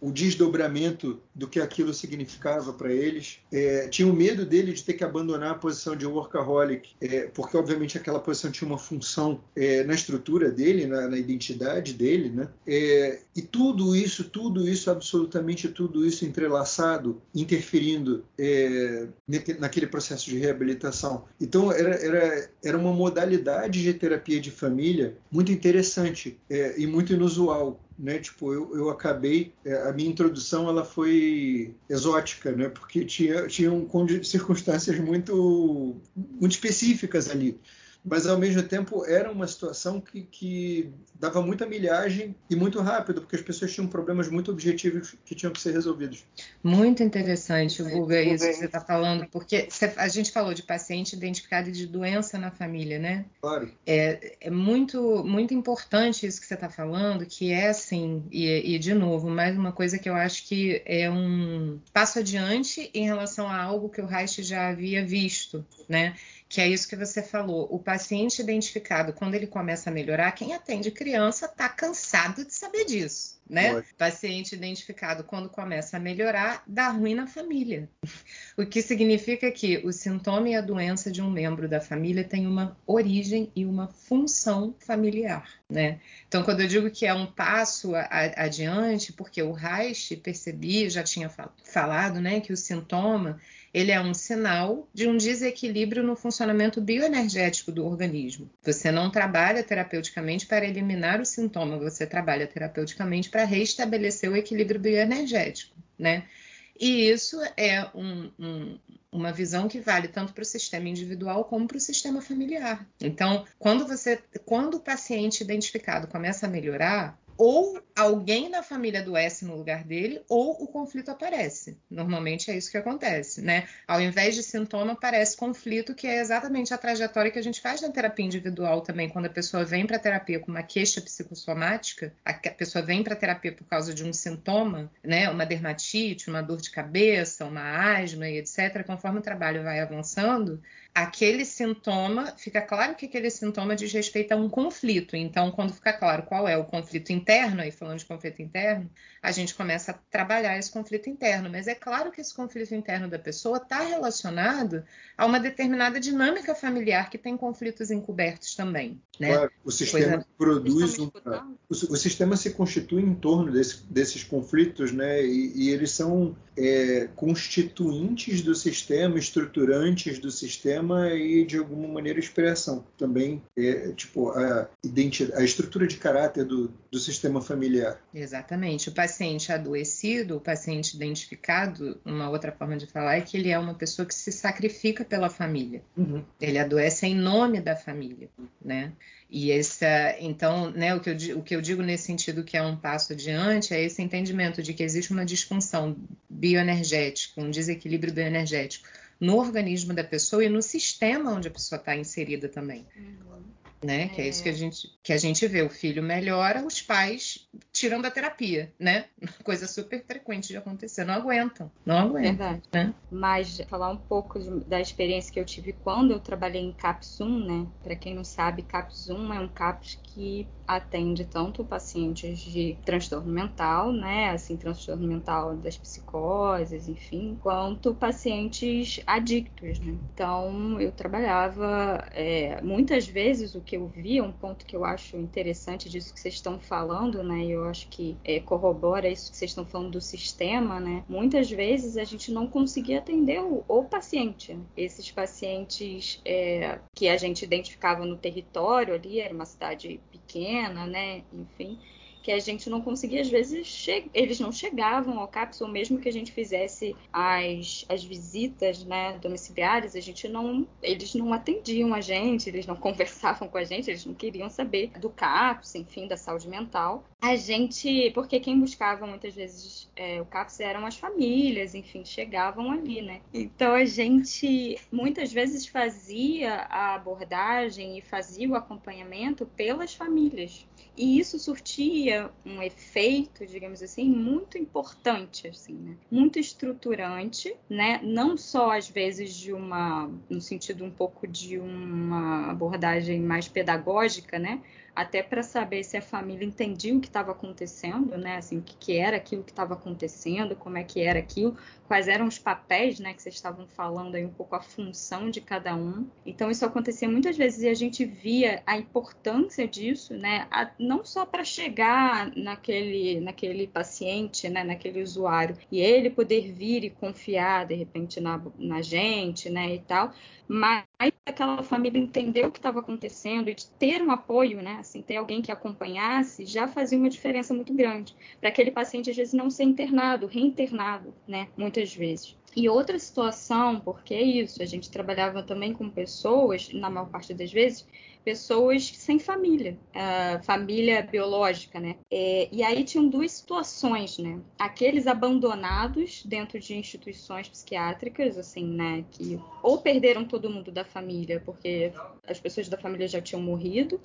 o desdobramento do que aquilo significava para eles. É, tinha o medo dele de ter que abandonar a posição de workaholic, é, porque obviamente aquela posição tinha uma função é, na estrutura dele, na, na identidade dele, né? É, e tudo isso, tudo isso, absolutamente tudo isso entrelaçado, interferindo é, naquele processo de reabilitação. Então era, era, era uma modalidade de terapia de família muito interessante é, e muito inusual né? Tipo, eu, eu acabei é, a minha introdução ela foi exótica, né? Porque tinha tinham circunstâncias muito muito específicas ali mas ao mesmo tempo era uma situação que, que, dava muita milhagem e muito rápido, porque as pessoas tinham problemas muito objetivos que tinham que ser resolvidos. Muito interessante, Guga, isso que você está falando, porque a gente falou de paciente identificado e de doença na família, né? Claro. É, é muito, muito importante isso que você está falando, que é assim, e, e de novo, mais uma coisa que eu acho que é um passo adiante em relação a algo que o Reich já havia visto, né? Que é isso que você falou. O paciente identificado, quando ele começa a melhorar, quem atende criança está cansado de saber disso, né? Paciente identificado, quando começa a melhorar, dá ruim na família. O que significa que o sintoma e a doença de um membro da família tem uma origem e uma função familiar, né? Então, quando eu digo que é um passo adiante, porque o Reich percebi, já tinha falado, né, que o sintoma ele é um sinal de um desequilíbrio no funcionamento bioenergético do organismo. Você não trabalha terapeuticamente para eliminar o sintoma, você trabalha terapeuticamente para restabelecer o equilíbrio bioenergético, né? E isso é um, um, uma visão que vale tanto para o sistema individual como para o sistema familiar. Então, quando você, quando o paciente identificado começa a melhorar, ou alguém na família adoece no lugar dele, ou o conflito aparece. Normalmente é isso que acontece, né? Ao invés de sintoma, aparece conflito, que é exatamente a trajetória que a gente faz na terapia individual também. Quando a pessoa vem para a terapia com uma queixa psicossomática, a pessoa vem para a terapia por causa de um sintoma, né? Uma dermatite, uma dor de cabeça, uma asma e etc. Conforme o trabalho vai avançando, aquele sintoma, fica claro que aquele sintoma diz respeito a um conflito. Então, quando fica claro qual é o conflito interno, aí falando de conflito interno, a gente começa a trabalhar esse conflito interno. Mas é claro que esse conflito interno da pessoa está relacionado a uma determinada dinâmica familiar que tem conflitos encobertos também. Né? Claro, o sistema Coisa... produz um. O, o, sistema se constitui em torno desse, desses conflitos, né? E, e eles são é, constituintes do sistema, estruturantes do sistema e de alguma maneira expressam também é, tipo a, identidade, a estrutura de caráter do, do sistema familiar. Exatamente. O paciente adoecido, o paciente identificado, uma outra forma de falar é que ele é uma pessoa que se sacrifica pela família. Uhum. Ele adoece em nome da família, né? E essa, então, né, o que, eu, o que eu digo nesse sentido que é um passo adiante é esse entendimento de que existe uma disfunção bioenergética, um desequilíbrio bioenergético no organismo da pessoa e no sistema onde a pessoa está inserida também. Uhum né? É. Que é isso que a é. gente que a gente vê. O filho melhora, os pais tiram da terapia, né? Coisa super frequente de acontecer. Não aguentam, não aguentam. Verdade. Né? Mas falar um pouco de, da experiência que eu tive quando eu trabalhei em Capsum, né? Para quem não sabe, Capsum é um CAPS que atende tanto pacientes de transtorno mental, né? Assim, transtorno mental das psicoses, enfim, quanto pacientes adictos, né? Então, eu trabalhava é, muitas vezes o que eu via, um ponto que eu acho interessante disso que vocês estão falando, né? E eu acho que é, corrobora isso que vocês estão falando do sistema, né? Muitas vezes a gente não conseguia atender o, o paciente. Esses pacientes é, que a gente identificava no território ali, era uma cidade pequena, né? Enfim que a gente não conseguia, às vezes, eles não chegavam ao CAPS, ou mesmo que a gente fizesse as, as visitas né, domiciliares, a gente não, eles não atendiam a gente, eles não conversavam com a gente, eles não queriam saber do CAPS, enfim, da saúde mental. A gente, porque quem buscava muitas vezes é, o CAPS eram as famílias, enfim, chegavam ali, né? Então a gente muitas vezes fazia a abordagem e fazia o acompanhamento pelas famílias. E isso surtia um efeito, digamos assim, muito importante, assim, né? Muito estruturante, né? Não só às vezes de uma, no sentido um pouco de uma abordagem mais pedagógica, né? Até para saber se a família entendia o que estava acontecendo, né? Assim, o que, era aquilo que estava acontecendo, como é que era aquilo, quais eram os papéis, né? Que vocês estavam falando aí um pouco a função de cada um. Então isso acontecia muitas vezes e a gente via a importância disso, né? A, não só para chegar naquele, naquele paciente, né? Naquele usuário e ele poder vir e confiar de repente na, na gente, né? E tal, mas aquela família entender o que estava acontecendo e de ter um apoio, né? Assim, ter alguém que acompanhasse já fazia uma diferença muito grande para aquele paciente às vezes não ser internado, reinternado, né? Muitas vezes. E outra situação, porque isso, a gente trabalhava também com pessoas, na maior parte das vezes, pessoas sem família, uh, família biológica, né? É, e aí tinham duas situações, né? Aqueles abandonados dentro de instituições psiquiátricas, assim, né? Que ou perderam todo mundo da família porque as pessoas da família já tinham morrido,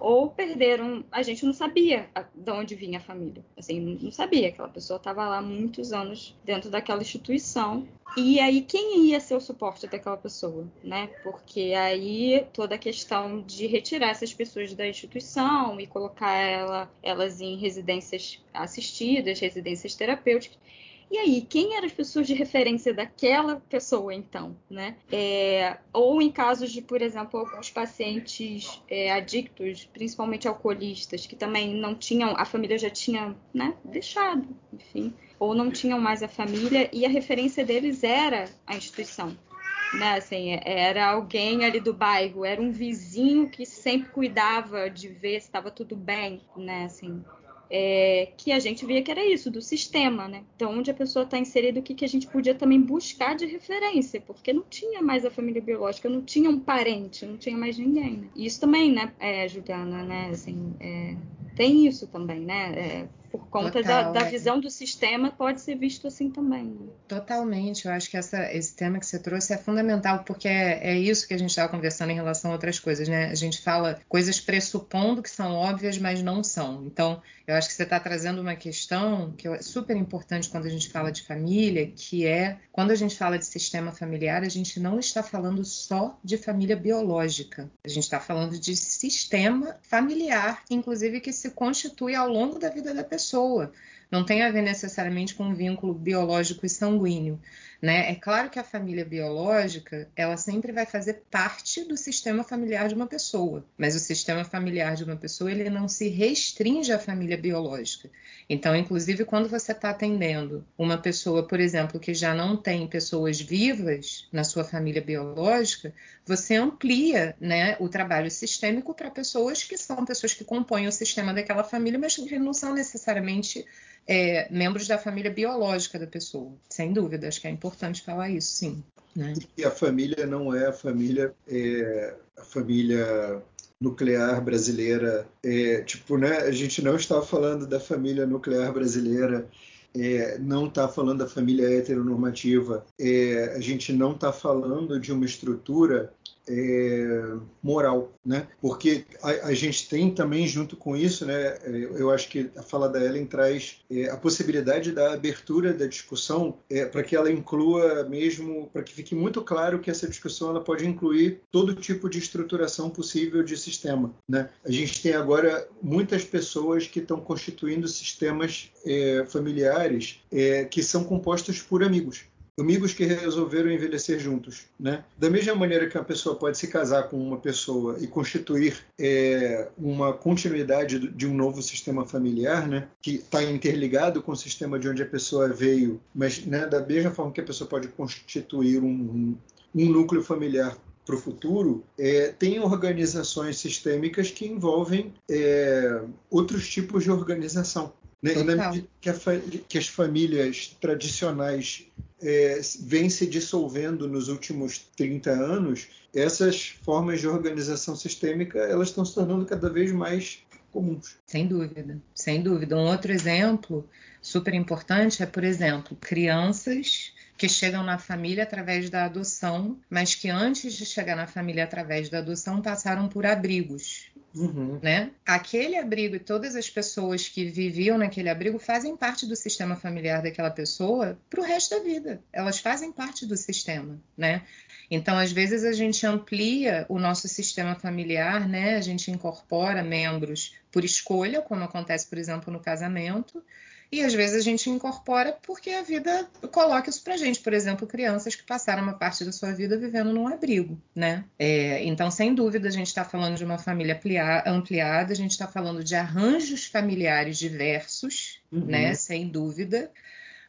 ou perderam. A gente não sabia de onde vinha a família. Assim, não sabia. Aquela pessoa estava lá muitos anos dentro daquela instituição. E aí, quem ia ser o suporte daquela pessoa, né? Porque aí toda a questão de retirar essas pessoas da instituição e colocar ela, elas em residências assistidas, residências terapêuticas. E aí, quem eram as pessoas de referência daquela pessoa, então, né? É, ou em casos de, por exemplo, alguns pacientes é, adictos, principalmente alcoolistas, que também não tinham, a família já tinha, né, deixado, enfim, ou não tinham mais a família e a referência deles era a instituição. Né, assim, era alguém ali do bairro, era um vizinho que sempre cuidava de ver se estava tudo bem, né, assim, é, que a gente via que era isso, do sistema, né? Então, onde a pessoa está inserida, o que, que a gente podia também buscar de referência, porque não tinha mais a família biológica, não tinha um parente, não tinha mais ninguém, né? Isso também, né, é, Juliana, né, assim, é, tem isso também, né? Por conta Total, da, da é. visão do sistema, pode ser visto assim também. Né? Totalmente. Eu acho que essa, esse tema que você trouxe é fundamental, porque é, é isso que a gente estava conversando em relação a outras coisas, né? A gente fala coisas pressupondo que são óbvias, mas não são. Então, eu acho que você está trazendo uma questão que é super importante quando a gente fala de família, que é quando a gente fala de sistema familiar, a gente não está falando só de família biológica. A gente está falando de sistema familiar, inclusive que se constitui ao longo da vida da pessoa pessoa. Não tem a ver necessariamente com um vínculo biológico e sanguíneo. Né? É claro que a família biológica ela sempre vai fazer parte do sistema familiar de uma pessoa, mas o sistema familiar de uma pessoa ele não se restringe à família biológica. Então, inclusive, quando você está atendendo uma pessoa, por exemplo, que já não tem pessoas vivas na sua família biológica, você amplia né, o trabalho sistêmico para pessoas que são pessoas que compõem o sistema daquela família, mas que não são necessariamente é, membros da família biológica da pessoa. Sem dúvida, acho que é importante falar isso, sim. Né? E a família não é a família, é, a família nuclear brasileira. É, tipo, né, a gente não está falando da família nuclear brasileira é, não está falando da família heteronormativa, é, a gente não está falando de uma estrutura é, moral, né? Porque a, a, gente tem também junto com isso, né? Eu acho que a fala da Ellen traz é, a possibilidade da abertura da discussão é, para que ela inclua mesmo, para que fique muito claro que essa discussão ela pode incluir todo tipo de estruturação possível de sistema, né? A gente tem agora muitas pessoas que estão constituindo sistemas é, familiares é, que são compostos por amigos amigos que resolveram envelhecer juntos, né? Da mesma maneira que uma pessoa pode se casar com uma pessoa e constituir é, uma continuidade de um novo sistema familiar, né? Que está interligado com o sistema de onde a pessoa veio, mas né, da mesma forma que a pessoa pode constituir um, um núcleo familiar para o futuro, é, tem organizações sistêmicas que envolvem é, outros tipos de organização. Né? E na medida que, que, as famílias tradicionais é, vêm se dissolvendo nos últimos 30 anos, essas formas de organização sistêmica elas estão se tornando cada vez mais comuns. Sem dúvida, sem dúvida. Um outro exemplo super importante é, por exemplo, crianças que chegam na família através da adoção, mas que antes de chegar na família através da adoção passaram por abrigos. Uhum. Né? Aquele abrigo e todas as pessoas que viviam naquele abrigo fazem parte do sistema familiar daquela pessoa para o resto da vida. Elas fazem parte do sistema, né? Então, às vezes a gente amplia o nosso sistema familiar, né? A gente incorpora membros por escolha, como acontece, por exemplo, no casamento, e às vezes a gente incorpora porque a vida coloca isso pra gente. Por exemplo, crianças que passaram uma parte da sua vida vivendo num abrigo, né? É, então, sem dúvida, a gente está falando de uma família ampliada, a gente está falando de arranjos familiares diversos, uhum. né? Sem dúvida.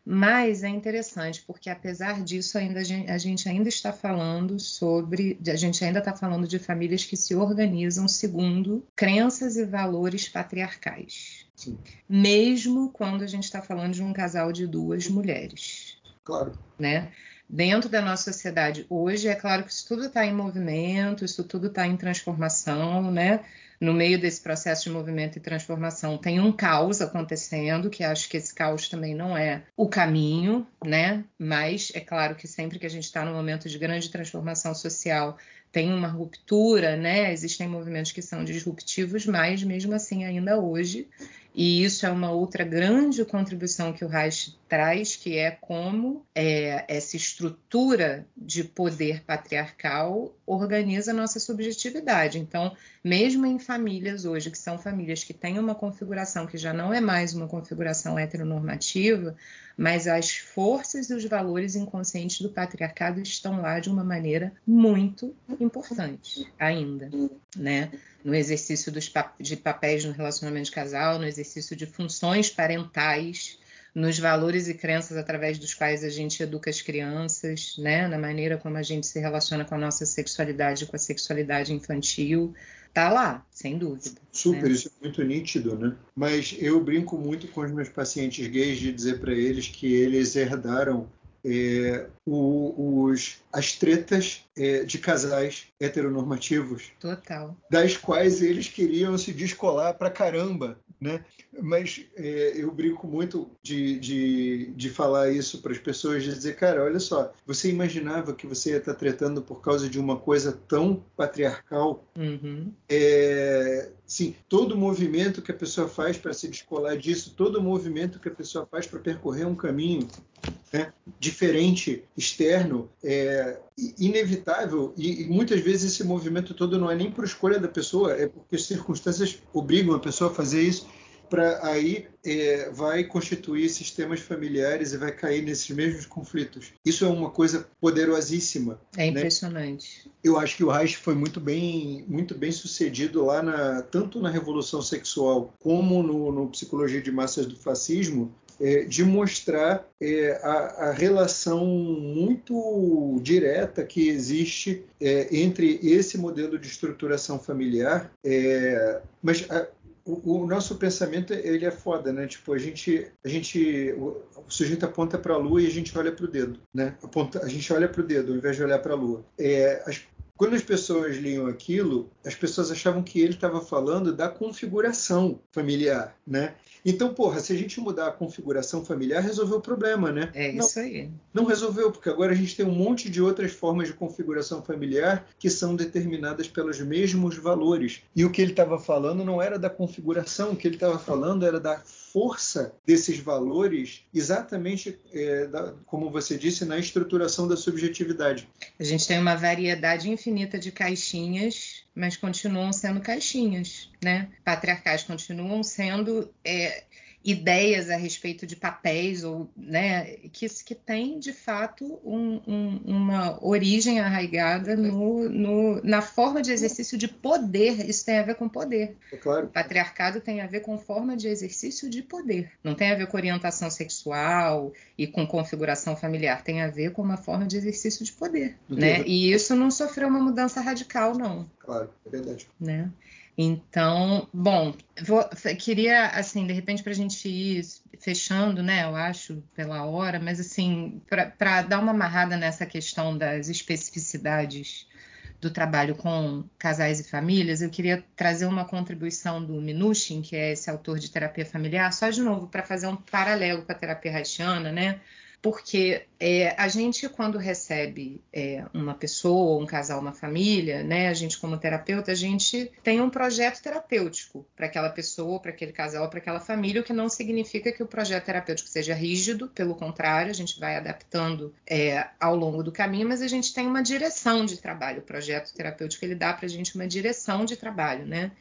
Mas é interessante porque apesar disso ainda a gente ainda está falando sobre a gente ainda está falando de famílias que se organizam segundo crenças e valores patriarcais. Sim. Mesmo quando a gente está falando de um casal de duas mulheres. Claro. Né? Dentro da nossa sociedade hoje, é claro que isso tudo está em movimento, isso tudo está em transformação, né? No meio desse processo de movimento e transformação tem um caos acontecendo, que acho que esse caos também não é o caminho, né? Mas é claro que sempre que a gente está num momento de grande transformação social, tem uma ruptura, né? Existem movimentos que são disruptivos, mas mesmo assim, ainda hoje, e isso é uma outra grande contribuição que o Reich traz, que é como é, essa estrutura de poder patriarcal organiza a nossa subjetividade. Então, mesmo em famílias hoje, que são famílias que têm uma configuração que já não é mais uma configuração heteronormativa, mas as forças e os valores inconscientes do patriarcado estão lá de uma maneira muito importante ainda, né? No exercício dos, de papéis no relacionamento de casal, no exercício de funções parentais, nos valores e crenças através dos quais a gente educa as crianças, né? Na maneira como a gente se relaciona com a nossa sexualidade, com a sexualidade infantil, tá lá, sem dúvida. Super, né? isso é muito nítido, né? Mas eu brinco muito com os meus pacientes gays de dizer para eles que eles herdaram é, o, os, as tretas é, de casais heteronormativos. Total. Das quais eles queriam se descolar pra caramba, né? Mas é, eu brinco muito de, de, de falar isso para as pessoas, de dizer, cara, olha só, você imaginava que você ia estar tá tretando por causa de uma coisa tão patriarcal? Uhum. É, sim, todo movimento que a pessoa faz para se descolar disso, todo movimento que a pessoa faz para percorrer um caminho né, diferente, externo, é inevitável e, e, muitas vezes esse movimento todo não é nem por escolha da pessoa, é porque as circunstâncias obrigam a pessoa a fazer isso para aí é, vai constituir sistemas familiares e vai cair nesses mesmos conflitos. Isso é uma coisa poderosíssima. É né? impressionante. Né? Eu acho que o Reich foi muito bem, muito bem sucedido lá na, tanto na revolução sexual como no, no psicologia de massas do fascismo, é, de mostrar é, a, a, relação muito direta que existe é, entre esse modelo de estruturação familiar, é, mas a, o, o, nosso pensamento ele é foda, né? Tipo, a gente, a gente, o, sujeito aponta para a lua e a gente olha para o dedo, né? Aponta, a gente olha para o dedo ao invés de olhar para a lua. É, as, quando as pessoas liam aquilo, as pessoas achavam que ele estava falando da configuração familiar, né? Então, porra, se a gente mudar a configuração familiar, resolveu o problema, né? É isso não, aí. Não resolveu, porque agora a gente tem um monte de outras formas de configuração familiar que são determinadas pelos mesmos valores. E o que ele estava falando não era da configuração, o que ele estava falando era da força desses valores, exatamente é, da, como você disse, na estruturação da subjetividade. A gente tem uma variedade infinita de caixinhas mas continuam sendo caixinhas, né? Patriarcais continuam sendo é, ideias a respeito de papéis ou né que, que tem de fato um, um, uma origem arraigada no, no, na forma de exercício de poder. Isso tem a ver com poder. É claro. o patriarcado tem a ver com forma de exercício de poder. Não tem a ver com orientação sexual e com configuração familiar. Tem a ver com uma forma de exercício de poder né? E isso não sofreu uma mudança radical não. Claro é verdade. Né então, bom, vou, queria, assim, de repente, para a gente ir fechando, né, eu acho, pela hora, mas, assim, para dar uma amarrada nessa questão das especificidades do trabalho com casais e famílias, eu queria trazer uma contribuição do Minuchin, que é esse autor de terapia familiar, só de novo, para fazer um paralelo com a terapia haitiana, né? Porque é, a gente, quando recebe é, uma pessoa, um casal, uma família, né, a gente, como terapeuta, a gente tem um projeto terapêutico para aquela pessoa, para aquele casal, para aquela família, o que não significa que o projeto terapêutico seja rígido, pelo contrário, a gente vai adaptando é, ao longo do caminho, mas a gente tem uma direção de trabalho. O projeto terapêutico ele dá para a gente uma direção de trabalho, né?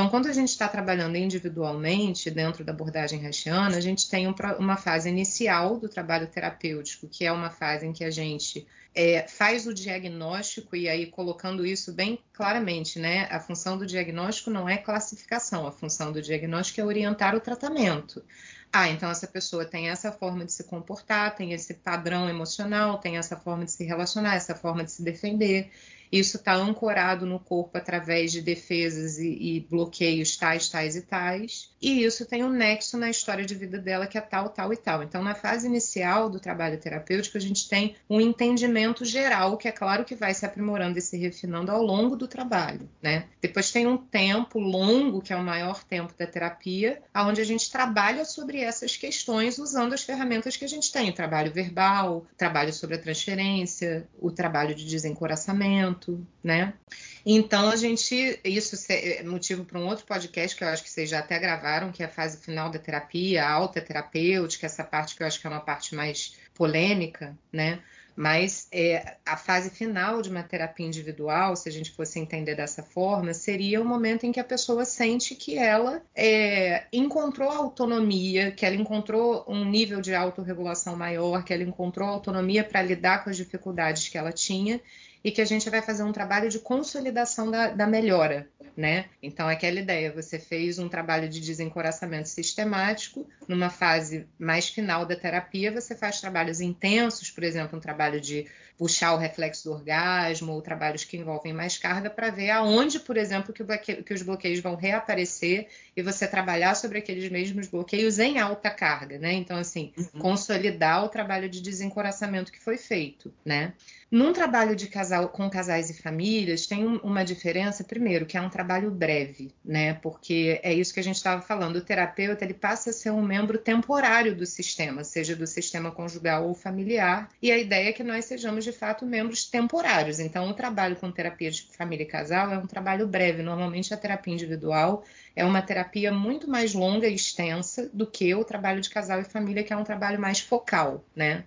Então, quando a gente está trabalhando individualmente dentro da abordagem haitiana, a gente tem um, uma fase inicial do trabalho terapêutico, que é uma fase em que a gente é, faz o diagnóstico, e aí colocando isso bem claramente, né? A função do diagnóstico não é classificação, a função do diagnóstico é orientar o tratamento. Ah, então essa pessoa tem essa forma de se comportar, tem esse padrão emocional, tem essa forma de se relacionar, essa forma de se defender. Isso está ancorado no corpo através de defesas e, e, bloqueios tais, tais e tais. E isso tem um nexo na história de vida dela que é tal, tal e tal. Então, na fase inicial do trabalho terapêutico, a gente tem um entendimento geral, que é claro que vai se aprimorando e se refinando ao longo do trabalho, né? Depois tem um tempo longo, que é o maior tempo da terapia, onde a gente trabalha sobre essas questões usando as ferramentas que a gente tem, o trabalho verbal, o trabalho sobre a transferência, o trabalho de desencoraçamento, né? Então a gente, isso é motivo para um outro podcast que eu acho que vocês já até gravaram, que é a fase final da terapia, a alta terapêutica, essa parte que eu acho que é uma parte mais polêmica, né? Mas é, a fase final de uma terapia individual, se a gente fosse entender dessa forma, seria o momento em que a pessoa sente que ela é, encontrou autonomia, que ela encontrou um nível de autorregulação maior, que ela encontrou autonomia para lidar com as dificuldades que ela tinha e que a gente vai fazer um trabalho de consolidação da, da melhora, né? Então, aquela ideia, você fez um trabalho de desencoraçamento sistemático, numa fase mais final da terapia, você faz trabalhos intensos, por exemplo, um trabalho de puxar o reflexo do orgasmo, ou trabalhos que envolvem mais carga, para ver aonde, por exemplo, que, que, os bloqueios vão reaparecer e você trabalhar sobre aqueles mesmos bloqueios em alta carga, né? Então, assim, uhum. consolidar o trabalho de desencoraçamento que foi feito, né? Num trabalho de casal com casais e famílias, tem um, uma diferença, primeiro, que é um trabalho breve, né? Porque é isso que a gente estava falando. O terapeuta ele passa a ser um membro temporário do sistema, seja do sistema conjugal ou familiar, e a ideia é que nós sejamos de fato membros temporários. Então, o trabalho com terapia de família e casal é um trabalho breve. Normalmente, a terapia individual é uma terapia muito mais longa e extensa do que o trabalho de casal e família, que é um trabalho mais focal, né?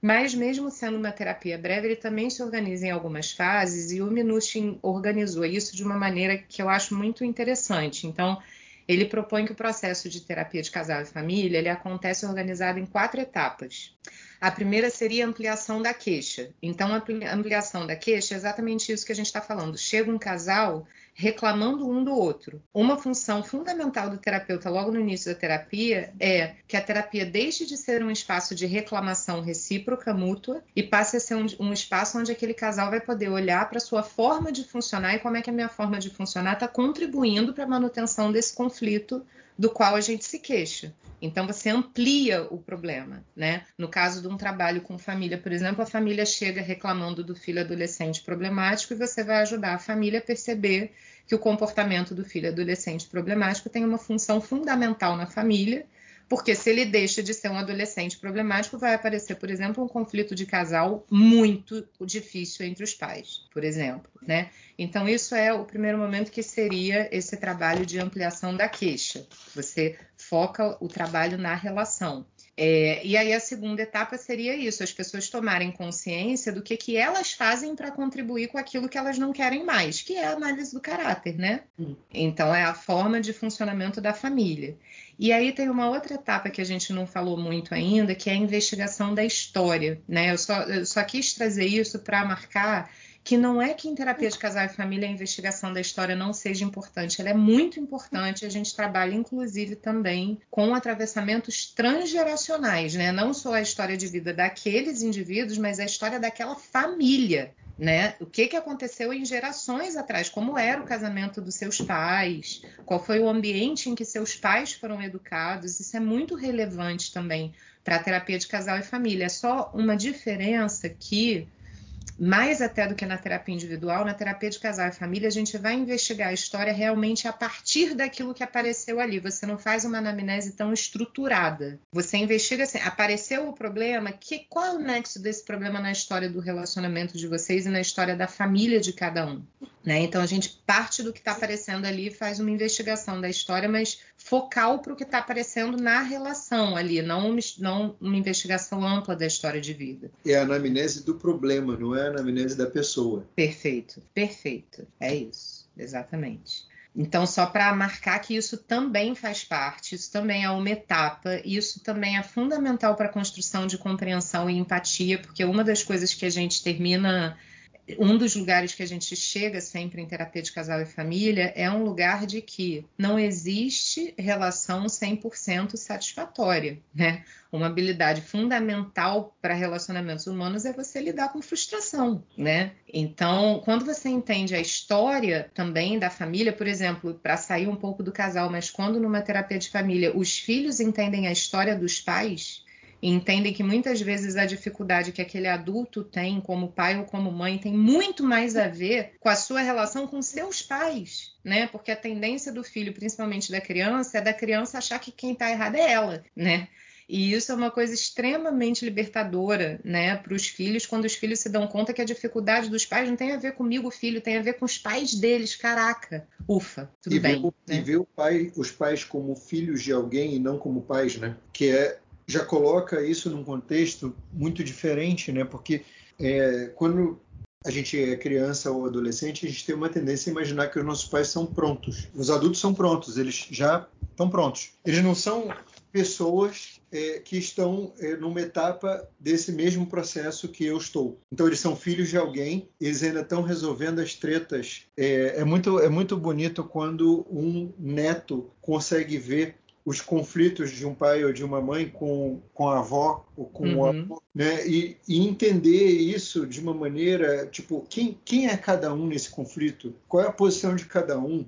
Mas, mesmo sendo uma terapia breve, ele também se organiza em algumas fases e o Minuchin organizou isso de uma maneira que eu acho muito interessante. Então, ele propõe que o processo de terapia de casal e família ele acontece organizado em quatro etapas. A primeira seria a ampliação da queixa. Então, a ampliação da queixa é exatamente isso que a gente está falando. Chega um casal reclamando um do outro. Uma função fundamental do terapeuta logo no início da terapia é que a terapia deixe de ser um espaço de reclamação recíproca mútua e passe a ser um, um espaço onde aquele casal vai poder olhar para sua forma de funcionar e como é que a minha forma de funcionar está contribuindo para a manutenção desse conflito do qual a gente se queixa. Então você amplia o problema, né? No caso de um trabalho com família, por exemplo, a família chega reclamando do filho adolescente problemático e você vai ajudar a família a perceber que o comportamento do filho adolescente problemático tem uma função fundamental na família porque se ele deixa de ser um adolescente problemático, vai aparecer, por exemplo, um conflito de casal muito difícil entre os pais, por exemplo, né? Então isso é o primeiro momento que seria esse trabalho de ampliação da queixa. Você foca o trabalho na relação. É, e aí a segunda etapa seria isso, as pessoas tomarem consciência do que, que elas fazem para contribuir com aquilo que elas não querem mais, que é a análise do caráter, né? Então é a forma de funcionamento da família. E aí tem uma outra etapa que a gente não falou muito ainda, que é a investigação da história, né? Eu só, eu só quis trazer isso para marcar que não é que em terapia de casal e família a investigação da história não seja importante, ela é muito importante. A gente trabalha, inclusive, também com atravessamentos transgeracionais, né? Não só a história de vida daqueles indivíduos, mas a história daquela família. Né? O que, que aconteceu em gerações atrás? Como era o casamento dos seus pais? Qual foi o ambiente em que seus pais foram educados? Isso é muito relevante também para a terapia de casal e família. É só uma diferença que mais até do que na terapia individual, na terapia de casal e família, a gente vai investigar a história realmente a partir daquilo que apareceu ali. Você não faz uma anamnese tão estruturada. Você investiga assim, apareceu o problema, que, qual é o nexo desse problema na história do relacionamento de vocês e na história da família de cada um? Né? Então a gente parte do que está aparecendo ali faz uma investigação da história, mas focal para o que está aparecendo na relação ali, não uma, não uma investigação ampla da história de vida. É a anamnese do problema, não é anamnese da pessoa. Perfeito, perfeito. É isso, exatamente. Então, só para marcar que isso também faz parte, isso também é uma etapa, isso também é fundamental para a construção de compreensão e empatia, porque uma das coisas que a gente termina um dos lugares que a gente chega sempre em terapia de casal e família é um lugar de que não existe relação 100% satisfatória, né? Uma habilidade fundamental para relacionamentos humanos é você lidar com frustração, né? Então, quando você entende a história também da família, por exemplo, para sair um pouco do casal, mas quando numa terapia de família os filhos entendem a história dos pais, e entendem que muitas vezes a dificuldade que aquele adulto tem como pai ou como mãe tem muito mais a ver com a sua relação com seus pais, né? Porque a tendência do filho, principalmente da criança, é da criança achar que quem está errado é ela, né? E isso é uma coisa extremamente libertadora, né, para os filhos, quando os filhos se dão conta que a dificuldade dos pais não tem a ver comigo, filho, tem a ver com os pais deles. Caraca, ufa, tudo e bem. Ver, né? E ver pai, os pais como filhos de alguém e não como pais, né? Que é já coloca isso num contexto muito diferente, né? Porque é, quando a gente é criança ou adolescente, a gente tem uma tendência a imaginar que os nossos pais são prontos. Os adultos são prontos, eles já estão prontos. Eles não são pessoas é, que estão é, numa etapa desse mesmo processo que eu estou. Então eles são filhos de alguém, eles ainda estão resolvendo as tretas. É, é muito é muito bonito quando um neto consegue ver os conflitos de um pai ou de uma mãe com, com a avó ou com uhum. o avô, né? E, e, entender isso de uma maneira, tipo, quem, quem é cada um nesse conflito? Qual é a posição de cada um?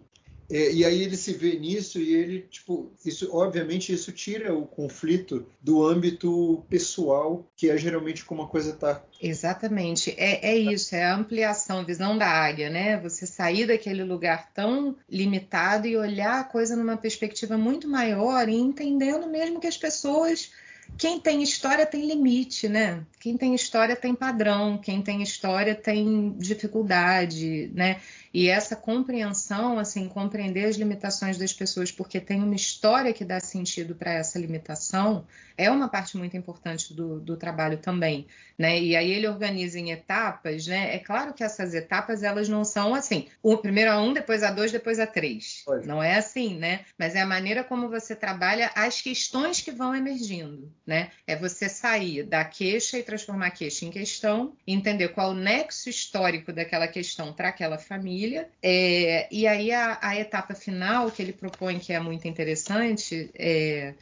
É, e aí ele se vê nisso e ele, tipo, isso, obviamente, isso tira o conflito do âmbito pessoal, que é geralmente como a coisa está. Exatamente, é, é isso, é a ampliação, visão da águia, né? Você sair daquele lugar tão limitado e olhar a coisa numa perspectiva muito maior e entendendo mesmo que as pessoas quem tem história tem limite, né? Quem tem história tem padrão, quem tem história tem dificuldade, né? E essa compreensão, assim, compreender as limitações das pessoas porque tem uma história que dá sentido para essa limitação, é uma parte muito importante do, do, trabalho também, né? E aí ele organiza em etapas, né? É claro que essas etapas, elas não são assim, o primeiro a um, depois a dois, depois a três. Pode. Não é assim, né? Mas é a maneira como você trabalha as questões que vão emergindo, né? É você sair da queixa e transformar a queixa em questão, entender qual o nexo histórico daquela questão para aquela família família. É, e aí a, a, etapa final que ele propõe, que é muito interessante, é,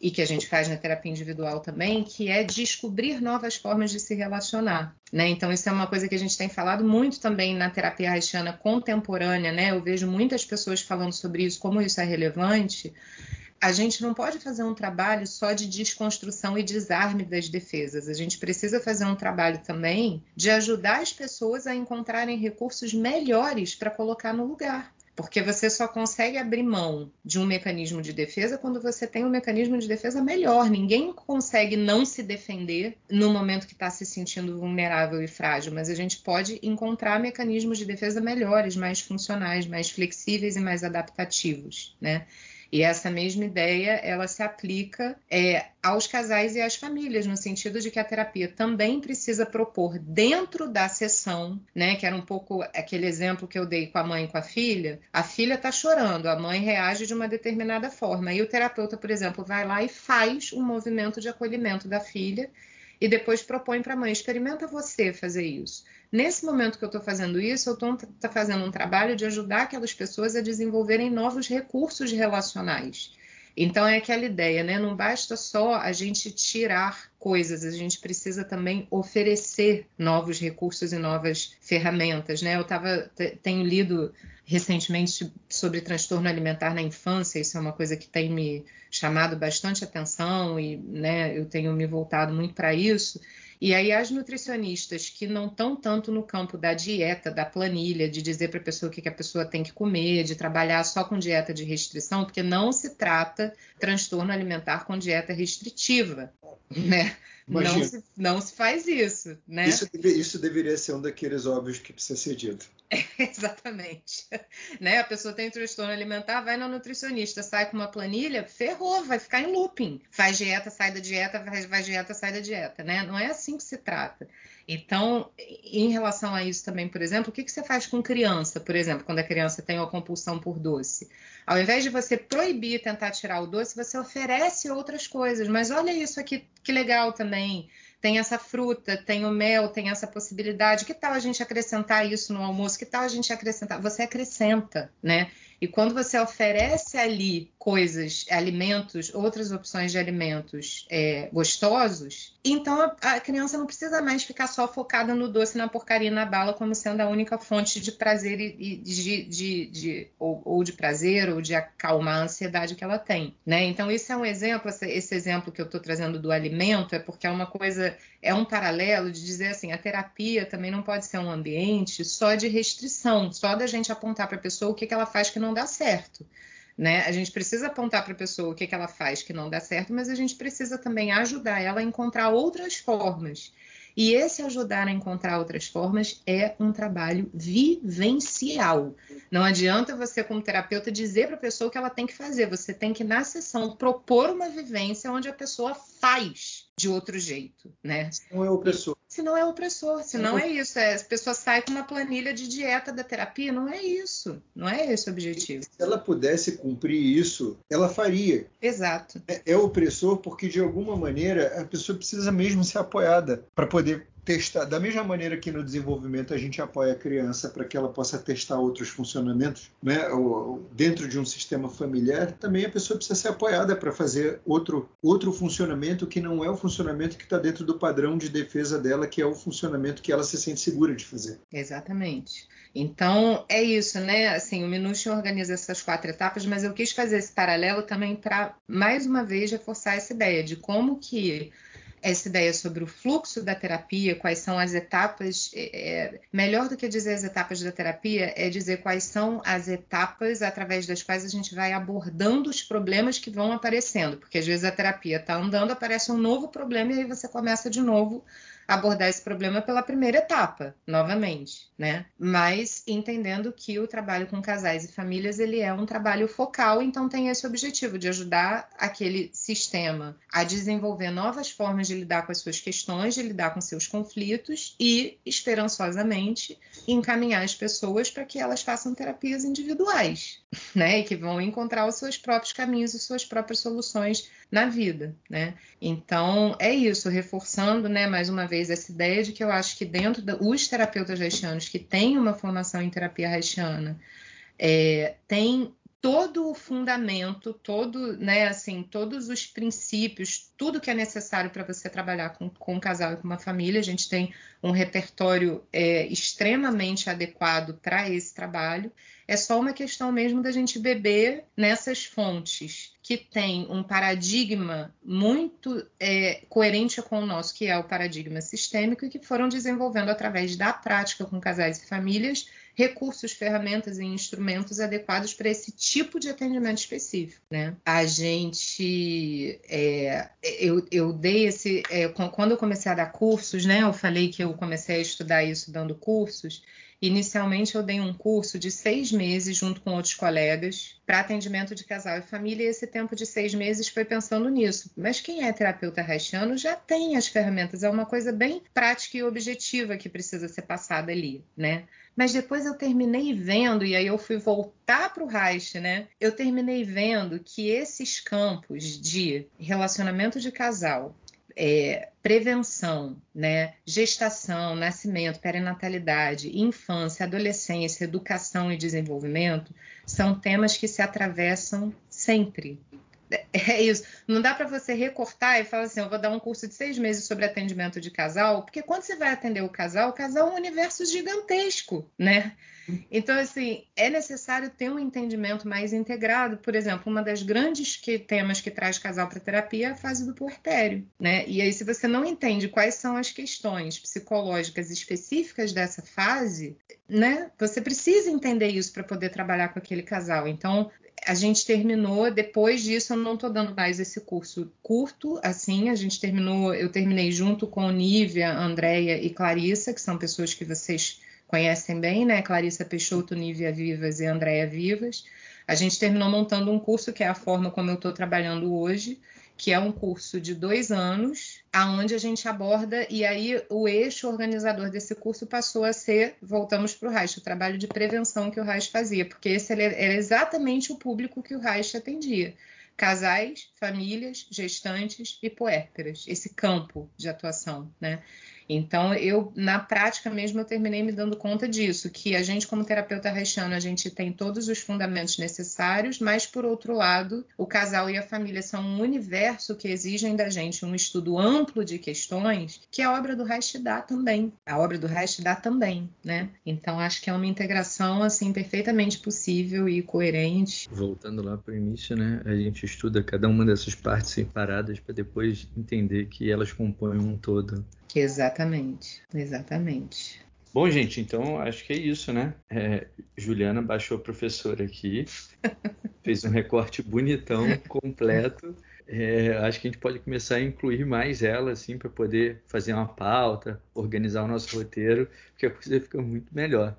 e que a gente faz na terapia individual também, que é descobrir novas formas de se relacionar. Né? Então, isso é uma coisa que a gente tem falado muito também na terapia haitiana contemporânea. Né? Eu vejo muitas pessoas falando sobre isso, como isso é relevante, a gente não pode fazer um trabalho só de desconstrução e desarme das defesas. A gente precisa fazer um trabalho também de ajudar as pessoas a encontrarem recursos melhores para colocar no lugar. Porque você só consegue abrir mão de um mecanismo de defesa quando você tem um mecanismo de defesa melhor. Ninguém consegue não se defender no momento que está se sentindo vulnerável e frágil, mas a gente pode encontrar mecanismos de defesa melhores, mais funcionais, mais flexíveis e mais adaptativos, né? E essa mesma ideia ela se aplica é, aos casais e às famílias, no sentido de que a terapia também precisa propor dentro da sessão, né? Que era um pouco aquele exemplo que eu dei com a mãe e com a filha. A filha está chorando, a mãe reage de uma determinada forma. E o terapeuta, por exemplo, vai lá e faz um movimento de acolhimento da filha e depois propõe para a mãe: experimenta você fazer isso. Nesse momento que eu estou fazendo isso, eu estou tá fazendo um trabalho de ajudar aquelas pessoas a desenvolverem novos recursos relacionais. Então é aquela ideia, né? Não basta só a gente tirar coisas, a gente precisa também oferecer novos recursos e novas ferramentas, né? Eu tava, tenho lido recentemente sobre transtorno alimentar na infância, isso é uma coisa que tem me chamado bastante atenção e, né, eu tenho me voltado muito para isso. E aí as nutricionistas que não estão tanto no campo da dieta, da planilha, de dizer para a pessoa o que, que a pessoa tem que comer, de trabalhar só com dieta de restrição, porque não se trata transtorno alimentar com dieta restritiva, né? Não se, não se, faz isso, né? Isso, isso, deveria ser um daqueles óbvios que precisa ser dito. Exatamente. Né? A pessoa tem transtorno alimentar, vai na nutricionista, sai com uma planilha, ferrou, vai ficar em looping. Faz dieta, sai da dieta, faz dieta, sai da dieta, né? Não é assim que se trata. Então, em relação a isso também, por exemplo, o que, que você faz com criança, por exemplo, quando a criança tem uma compulsão por doce? Ao invés de você proibir tentar tirar o doce, você oferece outras coisas. Mas olha isso aqui, que legal também. Tem essa fruta, tem o mel, tem essa possibilidade. Que tal a gente acrescentar isso no almoço? Que tal a gente acrescentar? Você acrescenta, né? E quando você oferece ali coisas, alimentos, outras opções de alimentos é, gostosos, então a, a, criança não precisa mais ficar só focada no doce, na porcaria, na bala, como sendo a única fonte de prazer e, de, de, de ou, ou, de prazer ou de acalmar a ansiedade que ela tem, né? Então isso é um exemplo, esse, esse exemplo que eu estou trazendo do alimento é porque é uma coisa, é um paralelo de dizer assim, a terapia também não pode ser um ambiente só de restrição, só da gente apontar para a pessoa o que, que ela faz que não dá certo. Né? A gente precisa apontar para a pessoa o que, que ela faz que não dá certo, mas a gente precisa também ajudar ela a encontrar outras formas. E esse ajudar a encontrar outras formas é um trabalho vivencial. Não adianta você, como terapeuta, dizer para a pessoa o que ela tem que fazer. Você tem que, na sessão, propor uma vivência onde a pessoa faz de outro jeito, né? Não é o pessoa, senão é opressor, senão é isso. É, a pessoa sai com uma planilha de dieta da terapia, não é isso. Não é esse o objetivo. Se ela pudesse cumprir isso, ela faria. Exato. É, é opressor porque, de alguma maneira, a pessoa precisa mesmo ser apoiada para poder testar. Da mesma maneira que no desenvolvimento a gente apoia a criança para que ela possa testar outros funcionamentos, né? Ou, dentro de um sistema familiar, também a pessoa precisa ser apoiada para fazer outro, outro funcionamento que não é o funcionamento que está dentro do padrão de defesa dela, que é o funcionamento que ela se sente segura de fazer. Exatamente. Então é isso, né? Assim, o Minuchin organiza essas quatro etapas, mas eu quis fazer esse paralelo também para mais uma vez reforçar essa ideia de como que essa ideia sobre o fluxo da terapia, quais são as etapas. É, é, melhor do que dizer as etapas da terapia, é dizer quais são as etapas através das quais a gente vai abordando os problemas que vão aparecendo. Porque às vezes a terapia está andando, aparece um novo problema e aí você começa de novo abordar esse problema pela primeira etapa, novamente, né? Mas entendendo que o trabalho com casais e famílias ele é um trabalho focal, então tem esse objetivo de ajudar aquele sistema a desenvolver novas formas de lidar com as suas questões, de lidar com seus conflitos e esperançosamente encaminhar as pessoas para que elas façam terapias individuais, né? E que vão encontrar os seus próprios caminhos e suas próprias soluções na vida, né? Então é isso, reforçando, né, mais uma vez essa ideia de que eu acho que dentro dos terapeutas haitianos que têm uma formação em terapia haitiana, é, tem todo o fundamento, todo, né, assim, todos os princípios, tudo que é necessário para você trabalhar com, com um casal e com uma família. A gente tem um repertório é, extremamente adequado para esse trabalho. É só uma questão mesmo da gente beber nessas fontes que tem um paradigma muito é, coerente com o nosso, que é o paradigma sistêmico, e que foram desenvolvendo através da prática com casais e famílias recursos, ferramentas e instrumentos adequados para esse tipo de atendimento específico. Né? A gente, é, eu, eu, dei esse, é, quando eu comecei a dar cursos, né, eu falei que eu comecei a estudar isso dando cursos. Inicialmente, eu dei um curso de seis meses junto com outros colegas para atendimento de casal e família. E esse tempo de seis meses foi pensando nisso. Mas quem é terapeuta haitiano já tem as ferramentas. É uma coisa bem prática e objetiva que precisa ser passada ali, né? Mas depois eu terminei vendo, e aí eu fui voltar para o Reich, né? Eu terminei vendo que esses campos de relacionamento de casal, é, prevenção, né, gestação, nascimento, perinatalidade, infância, adolescência, educação e desenvolvimento são temas que se atravessam sempre. É isso. Não dá para você recortar e falar assim: eu vou dar um curso de seis meses sobre atendimento de casal, porque quando você vai atender o casal, o casal é um universo gigantesco, né? Então, assim, é necessário ter um entendimento mais integrado. Por exemplo, uma das grandes que, temas que traz casal para terapia é a fase do puerpério, né? E aí, se você não entende quais são as questões psicológicas específicas dessa fase, né? Você precisa entender isso para poder trabalhar com aquele casal. Então, a gente terminou, depois disso eu não estou dando mais esse curso curto, assim, a gente terminou, eu terminei junto com Nívia, Andréia e Clarissa, que são pessoas que vocês conhecem bem, né? Clarissa Peixoto, Nívia Vivas e Andréia Vivas. A gente terminou montando um curso que é a forma como eu estou trabalhando hoje, que é um curso de dois anos, aonde a gente aborda, e aí o eixo organizador desse curso passou a ser, voltamos para o Reich, o trabalho de prevenção que o Reich fazia, porque esse era exatamente o público que o Reich atendia. Casais, famílias, gestantes e puérperas, esse campo de atuação, né? Então, eu, na prática mesmo, eu terminei me dando conta disso, que a gente, como terapeuta haitiano, a gente tem todos os fundamentos necessários, mas, por outro lado, o casal e a família são um universo que exigem da gente um estudo amplo de questões que a obra do Reich dá também. A obra do Reich dá também, né? Então, acho que é uma integração, assim, perfeitamente possível e coerente. Voltando lá para o início, né? A gente estuda cada uma dessas partes separadas para depois entender que elas compõem um todo. Exatamente, exatamente. Bom, gente, então acho que é isso, né? É, Juliana baixou a professora aqui, fez um recorte bonitão, completo. É, acho que a gente pode começar a incluir mais ela, assim, para poder fazer uma pauta, organizar o nosso roteiro, porque a coisa fica muito melhor.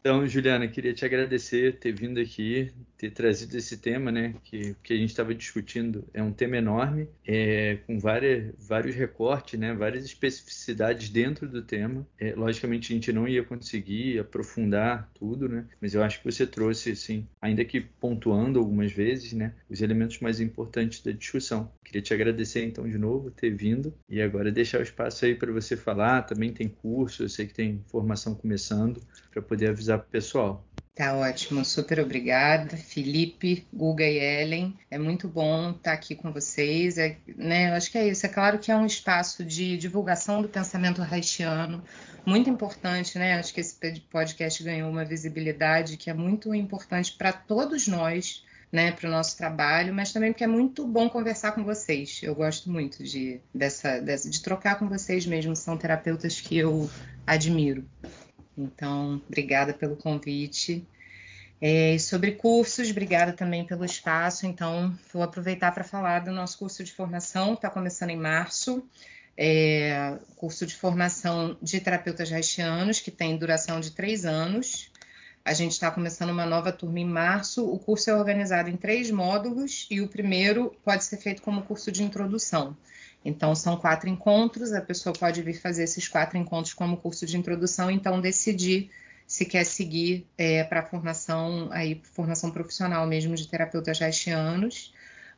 Então, Juliana, queria te agradecer ter vindo aqui, ter trazido esse tema, né? Que, que a gente estava discutindo é um tema enorme, é, com várias, vários recortes, né? Várias especificidades dentro do tema. É, logicamente, a gente não ia conseguir aprofundar tudo, né? Mas eu acho que você trouxe, assim, ainda que pontuando algumas vezes, né? Os elementos mais importantes da discussão. Queria te agradecer, então, de novo, ter vindo e agora deixar o espaço aí para você falar. Também tem curso, eu sei que tem formação começando, para poder avisar para o pessoal. Tá ótimo, super obrigada, Felipe, Guga e Ellen. É muito bom estar aqui com vocês. É, né, eu acho que é isso. É claro que é um espaço de divulgação do pensamento haitiano muito importante, né? Acho que esse podcast ganhou uma visibilidade que é muito importante para todos nós, né, para o nosso trabalho, mas também porque é muito bom conversar com vocês. Eu gosto muito de, dessa, dessa, de trocar com vocês mesmo, são terapeutas que eu admiro. Então, obrigada pelo convite. É, sobre cursos, obrigada também pelo espaço. Então, vou aproveitar para falar do nosso curso de formação, está começando em março. É, curso de formação de terapeutas haitianos, que tem duração de três anos. A gente está começando uma nova turma em março. O curso é organizado em três módulos e o primeiro pode ser feito como curso de introdução. Então, são quatro encontros, a pessoa pode vir fazer esses quatro encontros como curso de introdução, então decidir se quer seguir é, para a formação, aí, formação profissional mesmo de terapeutas haitianos.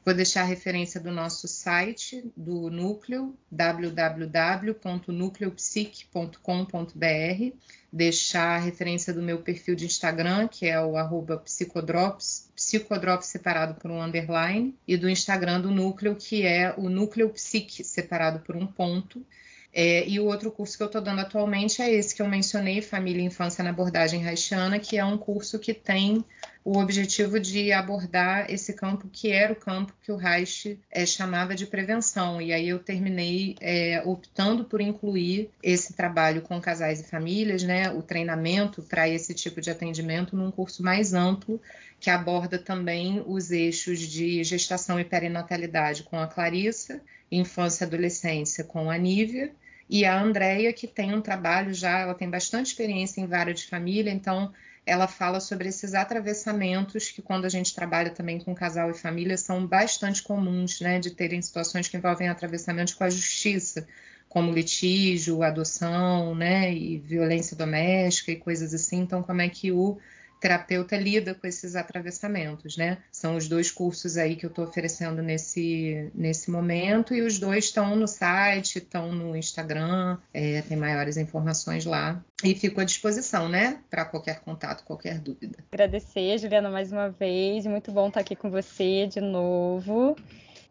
Vou deixar a referência do nosso site, do núcleo, www.nucleopsic.com.br. Deixar a referência do meu perfil de Instagram, que é o arroba psicodrops, psicodrops separado por um underline, e do Instagram do núcleo, que é o núcleo psic separado por um ponto. É, e o outro curso que eu estou dando atualmente é esse que eu mencionei, Família e Infância na Abordagem Haitiana, que é um curso que tem o objetivo de abordar esse campo que era o campo que o Reich é, chamava de prevenção. E aí eu terminei é, optando por incluir esse trabalho com casais e famílias, né, o treinamento para esse tipo de atendimento num curso mais amplo que aborda também os eixos de gestação e perinatalidade com a Clarissa, infância e adolescência com a Nívia e a Andrea, que tem um trabalho já, ela tem bastante experiência em vara de família, então ela fala sobre esses atravessamentos que, quando a gente trabalha também com casal e família, são bastante comuns, né, de terem situações que envolvem atravessamentos com a justiça, como litígio, adoção, né, e violência doméstica e coisas assim. Então, como é que o terapeuta lida com esses atravessamentos, né? São os dois cursos aí que eu estou oferecendo nesse, nesse momento e os dois estão no site, estão no Instagram, é, tem maiores informações lá. E fico à disposição, né? Para qualquer contato, qualquer dúvida. Agradecer, Juliana, mais uma vez. Muito bom estar aqui com você de novo.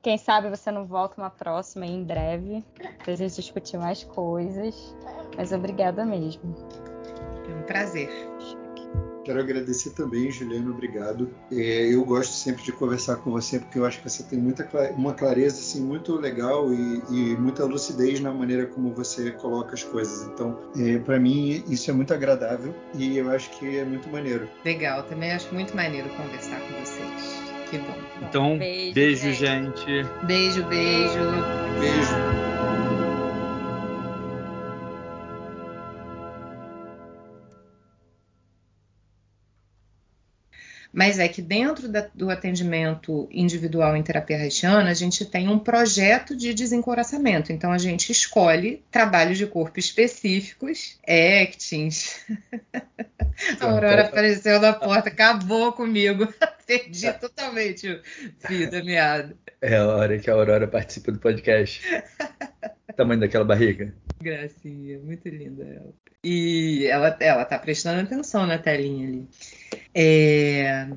Quem sabe você não volta uma próxima em breve, para a gente discutir mais coisas. Mas obrigada mesmo. É um prazer. Quero agradecer também, Juliano, obrigado. É, eu gosto sempre de conversar com você porque eu acho que você tem muita uma clareza assim muito legal e, e muita lucidez na maneira como você coloca as coisas. Então, é, para mim isso é muito agradável e eu acho que é muito maneiro. Legal, também acho muito maneiro conversar com vocês. Que bom. Então, beijo, beijo gente. Beijo, beijo. Beijo. Mas é que dentro da, do atendimento individual em terapia haitiana, a gente tem um projeto de desencoraçamento. Então, a gente escolhe trabalhos de corpo específicos, actings. a Aurora apareceu na porta, acabou comigo. Perdi totalmente o fio da meada. É a hora que a Aurora participa do podcast. Tamanho daquela barriga. Gracinha, muito linda ela. E ela, ela tá prestando atenção na telinha ali. É,